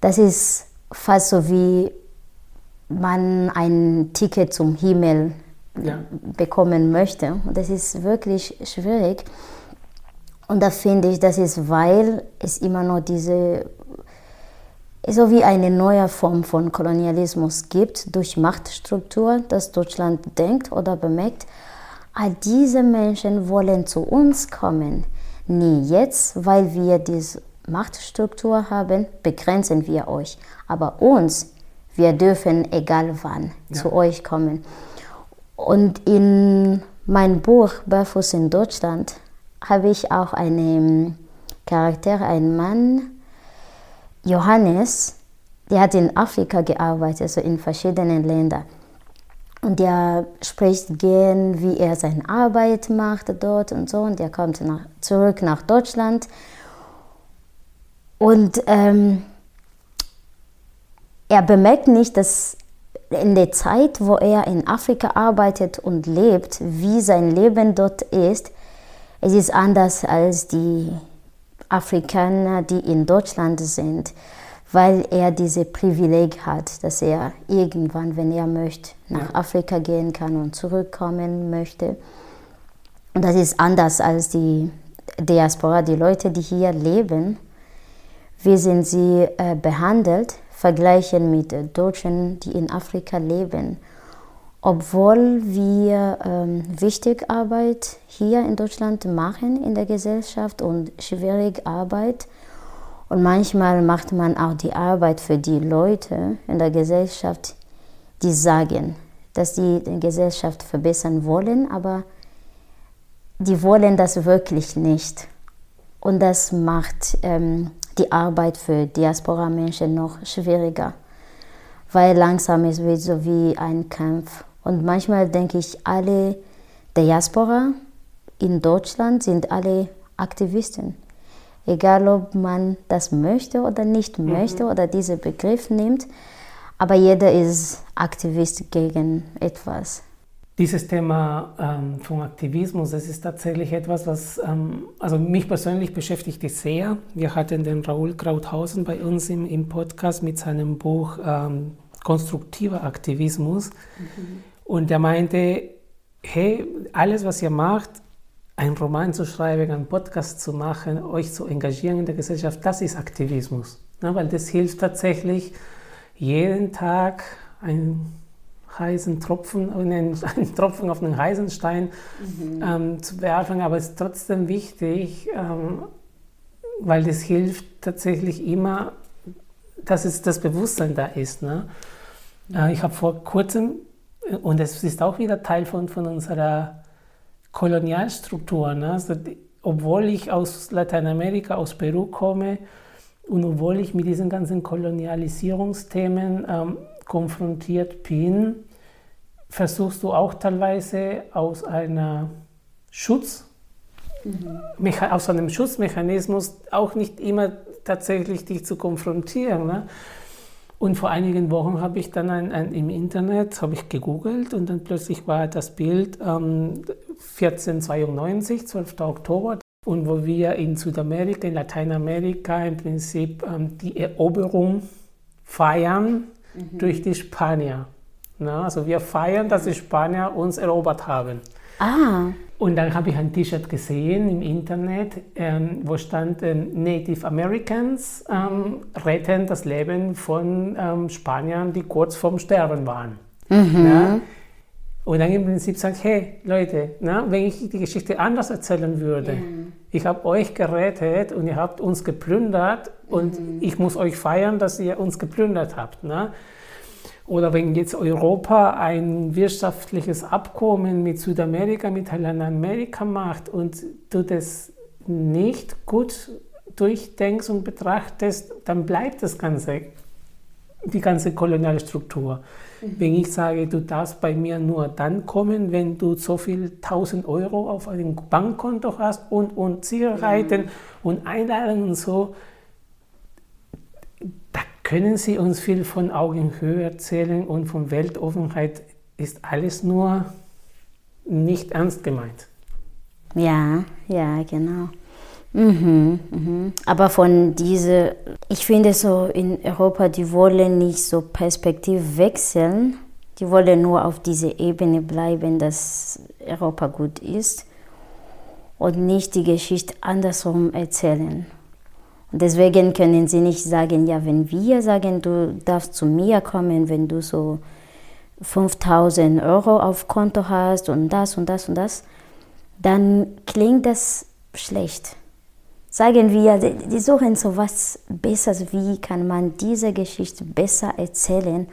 das ist fast so wie man ein Ticket zum Himmel ja. bekommen möchte. Und das ist wirklich schwierig. Und da finde ich, das ist, weil es immer noch diese, so wie eine neue Form von Kolonialismus gibt, durch Machtstruktur, dass Deutschland denkt oder bemerkt, all diese Menschen wollen zu uns kommen. Nie jetzt, weil wir diese Machtstruktur haben, begrenzen wir euch. Aber uns, wir dürfen egal wann ja. zu euch kommen. Und in meinem Buch Barfuß in Deutschland habe ich auch einen Charakter, einen Mann, Johannes, der hat in Afrika gearbeitet, also in verschiedenen Ländern. Und der spricht gern, wie er seine Arbeit macht dort und so. Und er kommt nach, zurück nach Deutschland. Und ähm, er bemerkt nicht, dass in der Zeit, wo er in Afrika arbeitet und lebt, wie sein Leben dort ist, es ist anders als die Afrikaner, die in Deutschland sind weil er diese Privileg hat, dass er irgendwann, wenn er möchte, nach ja. Afrika gehen kann und zurückkommen möchte. Und das ist anders als die Diaspora, die Leute, die hier leben. Wie sind sie äh, behandelt, vergleichen mit Deutschen, die in Afrika leben. Obwohl wir ähm, wichtig Arbeit hier in Deutschland machen in der Gesellschaft und schwierig Arbeit, und manchmal macht man auch die Arbeit für die Leute in der Gesellschaft, die sagen, dass sie die Gesellschaft verbessern wollen, aber die wollen das wirklich nicht. Und das macht ähm, die Arbeit für Diaspora-Menschen noch schwieriger. weil langsam es so wie ein Kampf. Und manchmal denke ich, alle Diaspora in Deutschland sind alle Aktivisten. Egal, ob man das möchte oder nicht mhm. möchte oder diesen Begriff nimmt, aber jeder ist Aktivist gegen etwas. Dieses Thema ähm, von Aktivismus, das ist tatsächlich etwas, was ähm, also mich persönlich beschäftigt sehr. Wir hatten den Raoul Krauthausen bei uns im, im Podcast mit seinem Buch ähm, Konstruktiver Aktivismus. Mhm. Und er meinte, hey, alles, was ihr macht, einen Roman zu schreiben, einen Podcast zu machen, euch zu engagieren in der Gesellschaft, das ist Aktivismus. Ja, weil das hilft tatsächlich, jeden Tag einen heißen Tropfen, einen, einen Tropfen auf einen heißen Stein mhm. ähm, zu werfen. Aber es ist trotzdem wichtig, ähm, weil das hilft tatsächlich immer, dass es das Bewusstsein da ist. Ne? Äh, ich habe vor kurzem, und es ist auch wieder Teil von, von unserer Kolonialstruktur, ne? also, obwohl ich aus Lateinamerika, aus Peru komme und obwohl ich mit diesen ganzen Kolonialisierungsthemen ähm, konfrontiert bin, versuchst du auch teilweise aus einer Schutz, mhm. aus einem Schutzmechanismus auch nicht immer tatsächlich dich zu konfrontieren. Ne? Und vor einigen Wochen habe ich dann ein, ein, im Internet habe ich gegoogelt und dann plötzlich war das Bild ähm, 1492, 12. Oktober, und wo wir in Südamerika, in Lateinamerika im Prinzip ähm, die Eroberung feiern mhm. durch die Spanier. Na, also wir feiern, dass die Spanier uns erobert haben. Ah. Und dann habe ich ein T-Shirt gesehen im Internet, ähm, wo stand ähm, Native Americans ähm, retten das Leben von ähm, Spaniern, die kurz vorm Sterben waren. Mhm. Ja? Und dann im Prinzip sagt, hey Leute, na, wenn ich die Geschichte anders erzählen würde, mhm. ich habe euch gerettet und ihr habt uns geplündert und mhm. ich muss euch feiern, dass ihr uns geplündert habt. Na? Oder wenn jetzt Europa ein wirtschaftliches Abkommen mit Südamerika, mit Lateinamerika macht und du das nicht gut durchdenkst und betrachtest, dann bleibt das Ganze, die ganze koloniale Struktur. Mhm. Wenn ich sage, du darfst bei mir nur dann kommen, wenn du so viel 1000 Euro auf einem Bankkonto hast und, und Sicherheiten mhm. und Einladungen und so, können Sie uns viel von Augenhöhe erzählen und von Weltoffenheit ist alles nur nicht ernst gemeint. Ja, ja, genau. Mhm, mhm. Aber von diese, ich finde so in Europa, die wollen nicht so Perspektiv wechseln. Die wollen nur auf dieser Ebene bleiben, dass Europa gut ist und nicht die Geschichte andersrum erzählen. Deswegen können sie nicht sagen, ja, wenn wir sagen, du darfst zu mir kommen, wenn du so 5000 Euro auf Konto hast und das und das und das, dann klingt das schlecht. Sagen wir, die suchen so was Besseres, wie kann man diese Geschichte besser erzählen,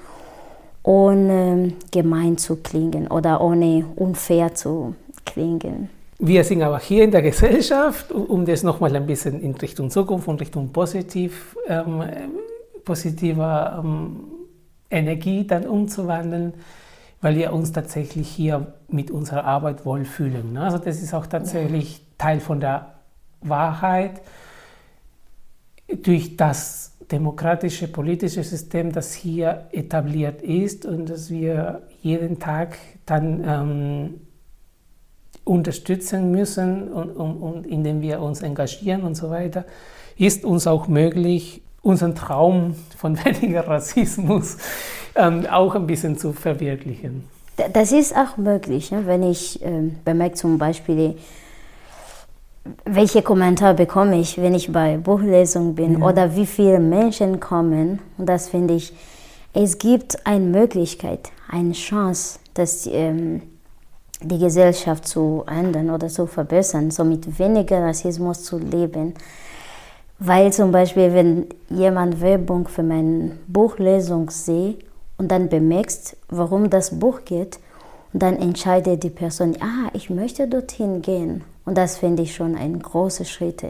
ohne gemein zu klingen oder ohne unfair zu klingen. Wir sind aber hier in der Gesellschaft, um das nochmal ein bisschen in Richtung Zukunft und Richtung positiv, ähm, positiver ähm, Energie dann umzuwandeln, weil wir uns tatsächlich hier mit unserer Arbeit wohlfühlen. Ne? Also das ist auch tatsächlich Teil von der Wahrheit. Durch das demokratische politische System, das hier etabliert ist und das wir jeden Tag dann ähm, unterstützen müssen und, und, und indem wir uns engagieren und so weiter, ist uns auch möglich, unseren Traum von weniger Rassismus ähm, auch ein bisschen zu verwirklichen. Das ist auch möglich, ne? wenn ich äh, bemerke zum Beispiel, welche Kommentare bekomme ich, wenn ich bei Buchlesung bin ja. oder wie viele Menschen kommen. Und das finde ich, es gibt eine Möglichkeit, eine Chance, dass ähm, die Gesellschaft zu ändern oder zu verbessern, so mit weniger Rassismus zu leben. Weil zum Beispiel, wenn jemand Werbung für meine Buchlesung sieht und dann bemerkt, warum das Buch geht, dann entscheidet die Person, ah, ich möchte dorthin gehen. Und das finde ich schon ein großer Schritt,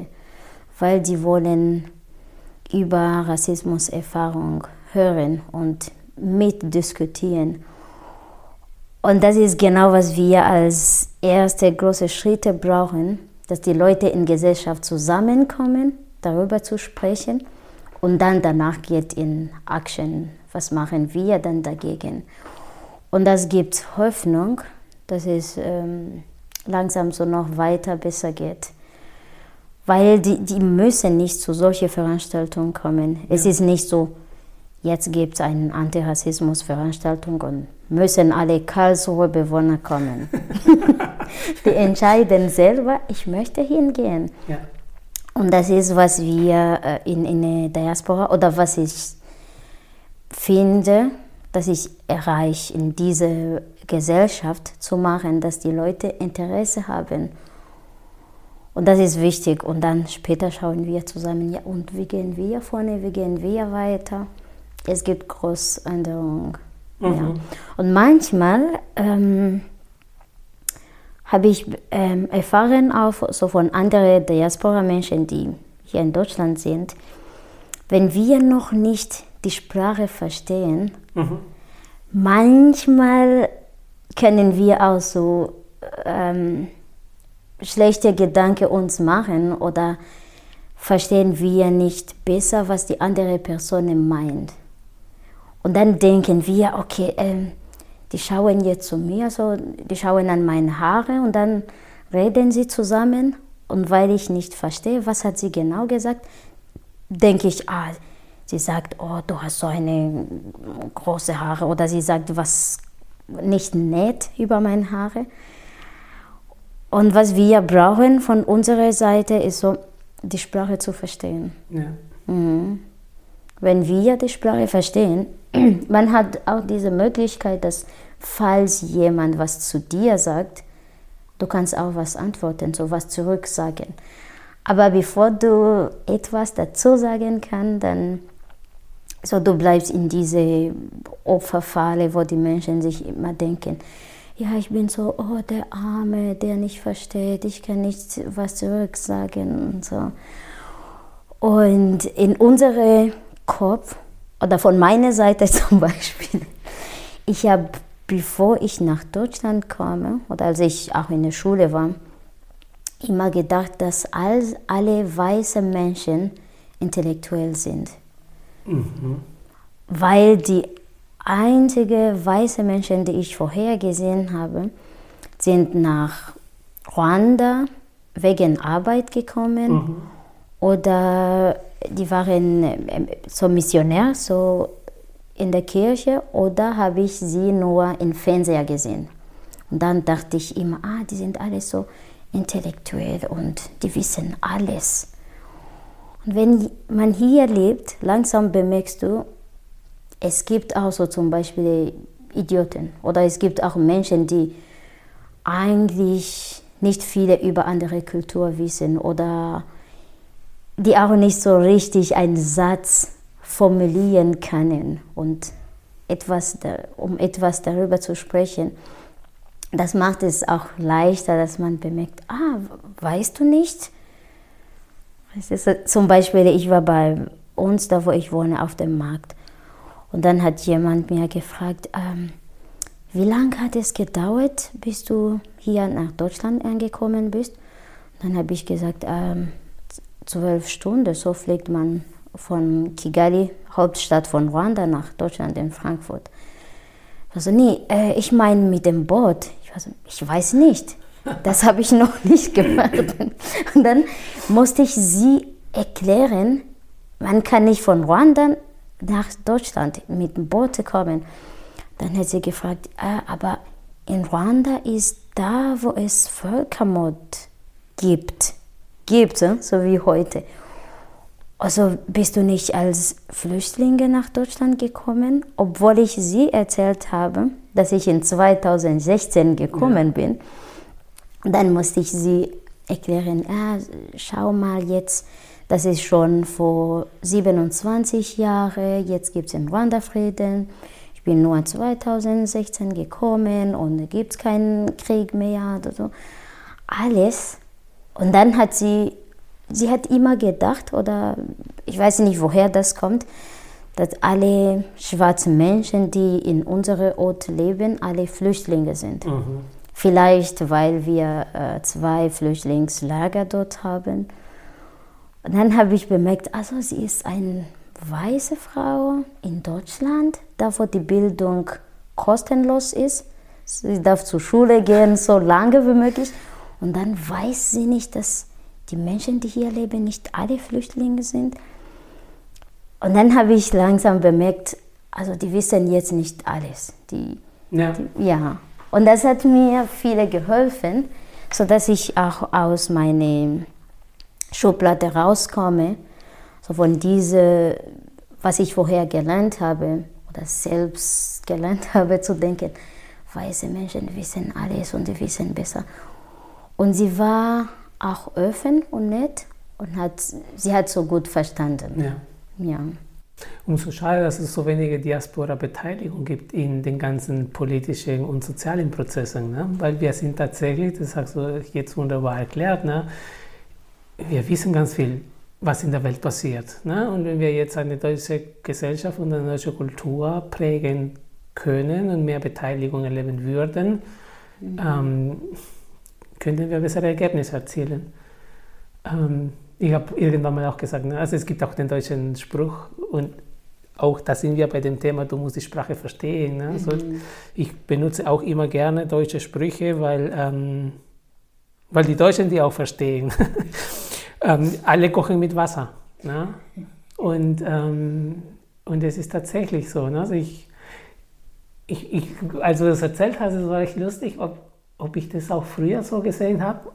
weil die wollen über Rassismuserfahrung hören und mitdiskutieren. Und das ist genau, was wir als erste große Schritte brauchen, dass die Leute in Gesellschaft zusammenkommen, darüber zu sprechen und dann danach geht in Action. Was machen wir dann dagegen? Und das gibt Hoffnung, dass es ähm, langsam so noch weiter besser geht. Weil die, die müssen nicht zu solchen Veranstaltungen kommen. Ja. Es ist nicht so, jetzt gibt es eine Antirassismus-Veranstaltung und müssen alle Karlsruhe Bewohner kommen. die entscheiden selber, ich möchte hingehen. Ja. Und das ist, was wir äh, in, in der Diaspora oder was ich finde, dass ich erreiche in dieser Gesellschaft zu machen, dass die Leute Interesse haben. Und das ist wichtig. Und dann später schauen wir zusammen, ja, und wie gehen wir vorne, wie gehen wir weiter. Es gibt Großänderungen. Mhm. Ja. Und manchmal ähm, habe ich ähm, erfahren, auch so von anderen Diaspora-Menschen, die hier in Deutschland sind, wenn wir noch nicht die Sprache verstehen, mhm. manchmal können wir auch so ähm, schlechte Gedanken uns machen oder verstehen wir nicht besser, was die andere Person meint. Und dann denken wir, okay, ähm, die schauen jetzt zu mir, so, die schauen an meine Haare und dann reden sie zusammen. Und weil ich nicht verstehe, was hat sie genau gesagt, denke ich, ah, sie sagt, oh, du hast so eine große Haare. Oder sie sagt was nicht nett über meine Haare. Und was wir brauchen von unserer Seite ist so, die Sprache zu verstehen. Ja. Mhm. Wenn wir die Sprache verstehen, man hat auch diese Möglichkeit, dass falls jemand was zu dir sagt, du kannst auch was antworten, so was zurücksagen. Aber bevor du etwas dazu sagen kannst, dann so du bleibst in diese Opferfalle, wo die Menschen sich immer denken, ja, ich bin so, oh, der Arme, der nicht versteht, ich kann nicht was zurücksagen und so. Und in unserem Kopf, oder von meiner Seite zum Beispiel, ich habe, bevor ich nach Deutschland komme, oder als ich auch in der Schule war, immer gedacht, dass all, alle weißen Menschen intellektuell sind. Mhm. Weil die einzige weiße Menschen, die ich vorher gesehen habe, sind nach Ruanda wegen Arbeit gekommen mhm. oder die waren ähm, so Missionär, so in der Kirche oder habe ich sie nur im Fernseher gesehen. Und dann dachte ich immer, ah, die sind alle so intellektuell und die wissen alles. Und wenn man hier lebt, langsam bemerkst du, es gibt auch so zum Beispiel Idioten oder es gibt auch Menschen, die eigentlich nicht viele über andere Kultur wissen oder die auch nicht so richtig einen Satz formulieren können und etwas, um etwas darüber zu sprechen. Das macht es auch leichter, dass man bemerkt, ah, weißt du nicht? Zum Beispiel, ich war bei uns, da wo ich wohne, auf dem Markt. Und dann hat jemand mir gefragt, ähm, wie lange hat es gedauert, bis du hier nach Deutschland angekommen bist? Und dann habe ich gesagt, ähm, zwölf Stunden. So fliegt man von Kigali, Hauptstadt von Ruanda, nach Deutschland in Frankfurt. Also nee, äh, ich meine mit dem Boot. Ich, also, ich weiß nicht. Das habe ich noch nicht gemacht. Und dann musste ich sie erklären, man kann nicht von Ruanda nach Deutschland mit dem Boot kommen. Dann hat sie gefragt, ah, aber in Ruanda ist da, wo es Völkermord gibt, gibt, so wie heute. Also bist du nicht als Flüchtlinge nach Deutschland gekommen, obwohl ich sie erzählt habe, dass ich in 2016 gekommen ja. bin. Dann musste ich sie erklären, ah, schau mal jetzt, das ist schon vor 27 Jahren, jetzt gibt es in Rwanda Frieden. Ich bin nur 2016 gekommen und es gibt keinen Krieg mehr. Alles. Und dann hat sie, sie hat immer gedacht, oder ich weiß nicht, woher das kommt, dass alle schwarzen Menschen, die in unserem Ort leben, alle Flüchtlinge sind. Mhm. Vielleicht, weil wir äh, zwei Flüchtlingslager dort haben. Und dann habe ich bemerkt, also sie ist eine weiße Frau in Deutschland, da wo die Bildung kostenlos ist. Sie darf zur Schule gehen, so lange wie möglich. Und dann weiß sie nicht, dass die Menschen, die hier leben, nicht alle Flüchtlinge sind. Und dann habe ich langsam bemerkt, also die wissen jetzt nicht alles. Die, ja. Die, ja. Und das hat mir viele geholfen, sodass ich auch aus meiner Schublade rauskomme, so von diese, was ich vorher gelernt habe oder selbst gelernt habe, zu denken, weiße Menschen wissen alles und die wissen besser. Und sie war auch offen und nett und hat, sie hat so gut verstanden. Ja. ja. Umso schade, dass es so wenige Diaspora-Beteiligung gibt in den ganzen politischen und sozialen Prozessen. Ne? Weil wir sind tatsächlich, das hast du jetzt wunderbar erklärt, ne? wir wissen ganz viel, was in der Welt passiert. Ne? Und wenn wir jetzt eine deutsche Gesellschaft und eine deutsche Kultur prägen können und mehr Beteiligung erleben würden, mhm. ähm, könnten wir bessere Ergebnisse erzielen. Ähm, ich habe irgendwann mal auch gesagt, ne, also es gibt auch den deutschen Spruch und auch da sind wir bei dem Thema, du musst die Sprache verstehen. Ne? Also mhm. ich benutze auch immer gerne deutsche Sprüche, weil, ähm, weil die Deutschen die auch verstehen. ähm, alle kochen mit Wasser. Ne? Und, ähm, und es ist tatsächlich so. Ne? Also, ich, ich, ich, als du das erzählt hast, war ich lustig, ob, ob ich das auch früher so gesehen habe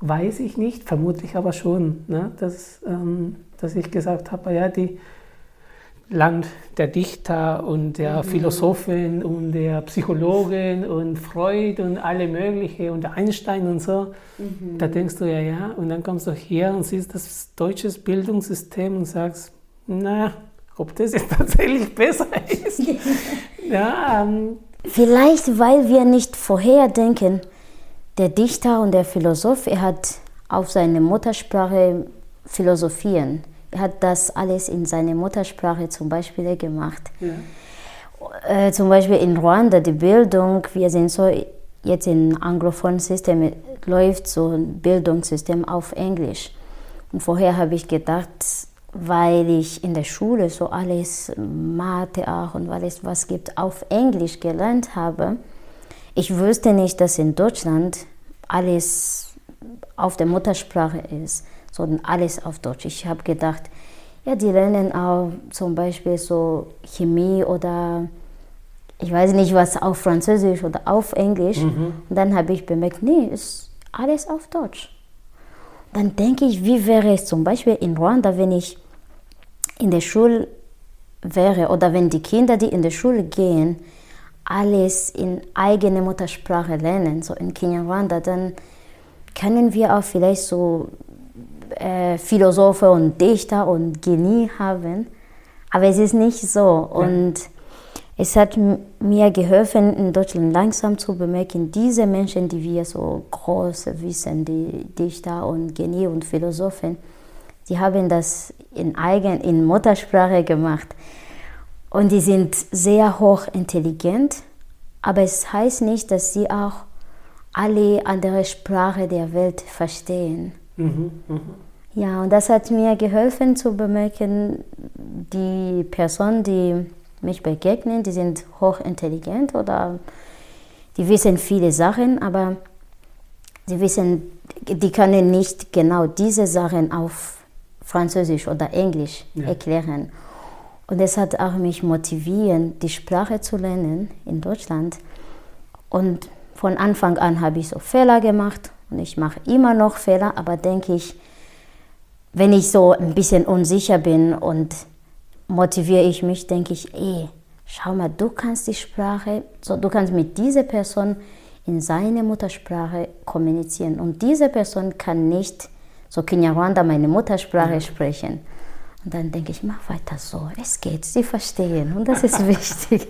weiß ich nicht, vermutlich aber schon, ne? dass, ähm, dass ich gesagt habe, ja, die Land der Dichter und der mhm. Philosophen und der Psychologen und Freud und alle mögliche und Einstein und so, mhm. da denkst du ja, ja, und dann kommst du her und siehst das deutsche Bildungssystem und sagst, na, ob das jetzt tatsächlich besser ist. ja, ähm, Vielleicht, weil wir nicht vorher denken, der Dichter und der Philosoph, er hat auf seine Muttersprache philosophieren. Er hat das alles in seiner Muttersprache zum Beispiel gemacht. Ja. Äh, zum Beispiel in Ruanda die Bildung, wir sind so jetzt im anglophonen System, läuft so ein Bildungssystem auf Englisch. Und vorher habe ich gedacht, weil ich in der Schule so alles Mathe auch und alles was gibt auf Englisch gelernt habe, ich wusste nicht, dass in Deutschland alles auf der Muttersprache ist, sondern alles auf Deutsch. Ich habe gedacht, ja, die lernen auch zum Beispiel so Chemie oder ich weiß nicht was auf Französisch oder auf Englisch. Mhm. Und dann habe ich bemerkt, nee, ist alles auf Deutsch. Dann denke ich, wie wäre es zum Beispiel in Ruanda, wenn ich in der Schule wäre oder wenn die Kinder, die in der Schule gehen, alles in eigene Muttersprache lernen, so in Kinyarwanda, dann können wir auch vielleicht so äh, Philosophen und Dichter und Genie haben. Aber es ist nicht so. Und es hat mir geholfen, in Deutschland langsam zu bemerken, diese Menschen, die wir so groß wissen, die Dichter und Genie und Philosophen, die haben das in eigen, in Muttersprache gemacht. Und die sind sehr hoch intelligent, aber es heißt nicht, dass sie auch alle andere Sprachen der Welt verstehen. Mhm, mh. Ja, und das hat mir geholfen zu bemerken, die Personen, die mich begegnen, die sind hochintelligent oder die wissen viele Sachen, aber sie wissen, die können nicht genau diese Sachen auf Französisch oder Englisch ja. erklären. Und es hat auch mich motiviert, die Sprache zu lernen in Deutschland. Und von Anfang an habe ich so Fehler gemacht und ich mache immer noch Fehler, aber denke ich, wenn ich so ein bisschen unsicher bin und motiviere ich mich, denke ich, ey, schau mal, du kannst die Sprache, so, du kannst mit dieser Person in seiner Muttersprache kommunizieren und diese Person kann nicht so Kinyarwanda, meine Muttersprache, ja. sprechen. Und dann denke ich, mach weiter so. Es geht, sie verstehen und das ist wichtig.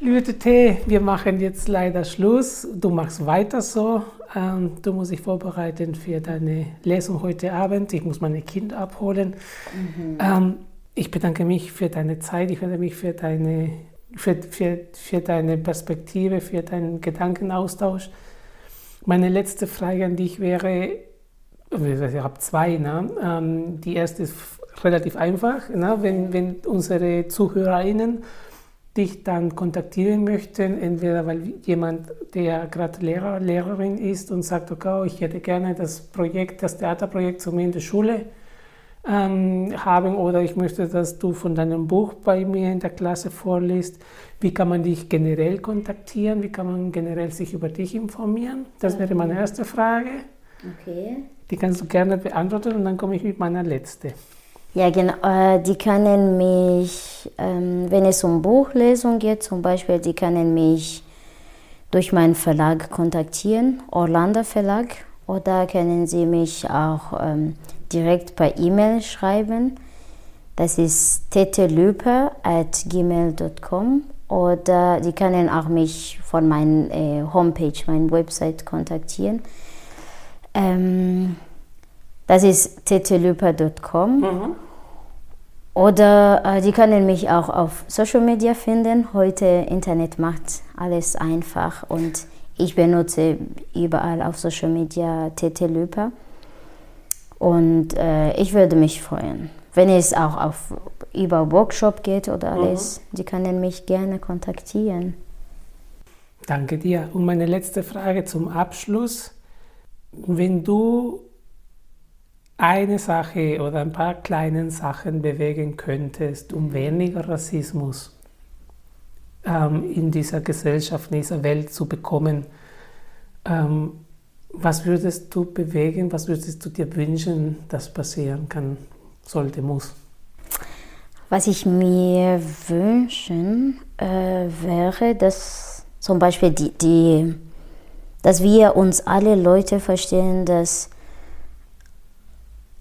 Liebe Tete, wir machen jetzt leider Schluss. Du machst weiter so. Ähm, du musst dich vorbereiten für deine Lesung heute Abend. Ich muss meine Kinder abholen. Mhm. Ähm, ich bedanke mich für deine Zeit, ich bedanke mich für deine, für, für, für deine Perspektive, für deinen Gedankenaustausch. Meine letzte Frage an dich wäre, ich habe zwei. Ne? Ähm, die erste ist relativ einfach. Ne? Wenn, wenn unsere ZuhörerInnen dich dann kontaktieren möchten, entweder weil jemand, der gerade Lehrer, Lehrerin ist und sagt, okay, ich hätte gerne das Projekt, das Theaterprojekt zu mir in der Schule ähm, haben oder ich möchte, dass du von deinem Buch bei mir in der Klasse vorliest. Wie kann man dich generell kontaktieren? Wie kann man generell sich über dich informieren? Das wäre meine erste Frage. Okay. Die kannst du gerne beantworten und dann komme ich mit meiner letzten. Ja, genau. Die können mich, ähm, wenn es um Buchlesung geht zum Beispiel, die können mich durch meinen Verlag kontaktieren, Orlando Verlag, oder können sie mich auch ähm, direkt per E-Mail schreiben. Das ist tetelüper.gmail.com oder die können auch mich von meiner äh, Homepage, meiner Website kontaktieren. Ähm, das ist tetelüper.com. Mhm. Oder äh, die können mich auch auf Social Media finden. Heute Internet macht alles einfach und ich benutze überall auf Social Media Tetelüper. Und äh, ich würde mich freuen, wenn es auch auf, über Workshop geht oder mhm. alles. Mhm. Die können mich gerne kontaktieren. Danke dir. Und meine letzte Frage zum Abschluss. Wenn du eine Sache oder ein paar kleine Sachen bewegen könntest, um weniger Rassismus ähm, in dieser Gesellschaft, in dieser Welt zu bekommen, ähm, was würdest du bewegen, was würdest du dir wünschen, dass passieren kann, sollte, muss? Was ich mir wünschen äh, wäre, dass zum Beispiel die, die, dass wir uns alle Leute verstehen, dass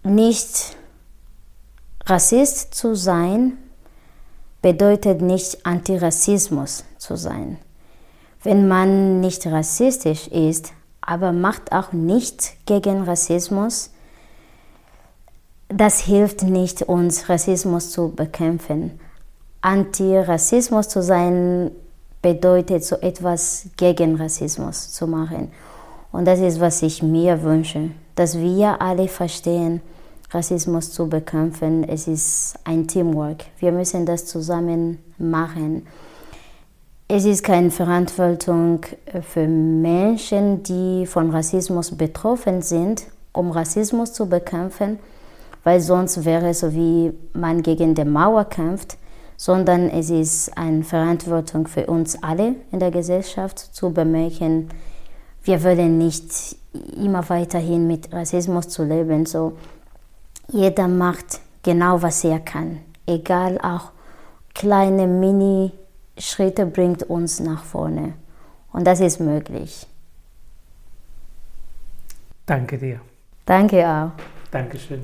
nicht Rassist zu sein bedeutet nicht Antirassismus zu sein. Wenn man nicht rassistisch ist, aber macht auch nichts gegen Rassismus, das hilft nicht, uns Rassismus zu bekämpfen. Antirassismus zu sein bedeutet so etwas gegen Rassismus zu machen. Und das ist, was ich mir wünsche, dass wir alle verstehen, Rassismus zu bekämpfen. Es ist ein Teamwork. Wir müssen das zusammen machen. Es ist keine Verantwortung für Menschen, die von Rassismus betroffen sind, um Rassismus zu bekämpfen, weil sonst wäre es so, wie man gegen die Mauer kämpft, sondern es ist eine Verantwortung für uns alle in der Gesellschaft zu bemerken, wir wollen nicht immer weiterhin mit Rassismus zu leben. So, jeder macht genau, was er kann. Egal, auch kleine Mini-Schritte bringt uns nach vorne. Und das ist möglich. Danke dir. Danke auch. Dankeschön.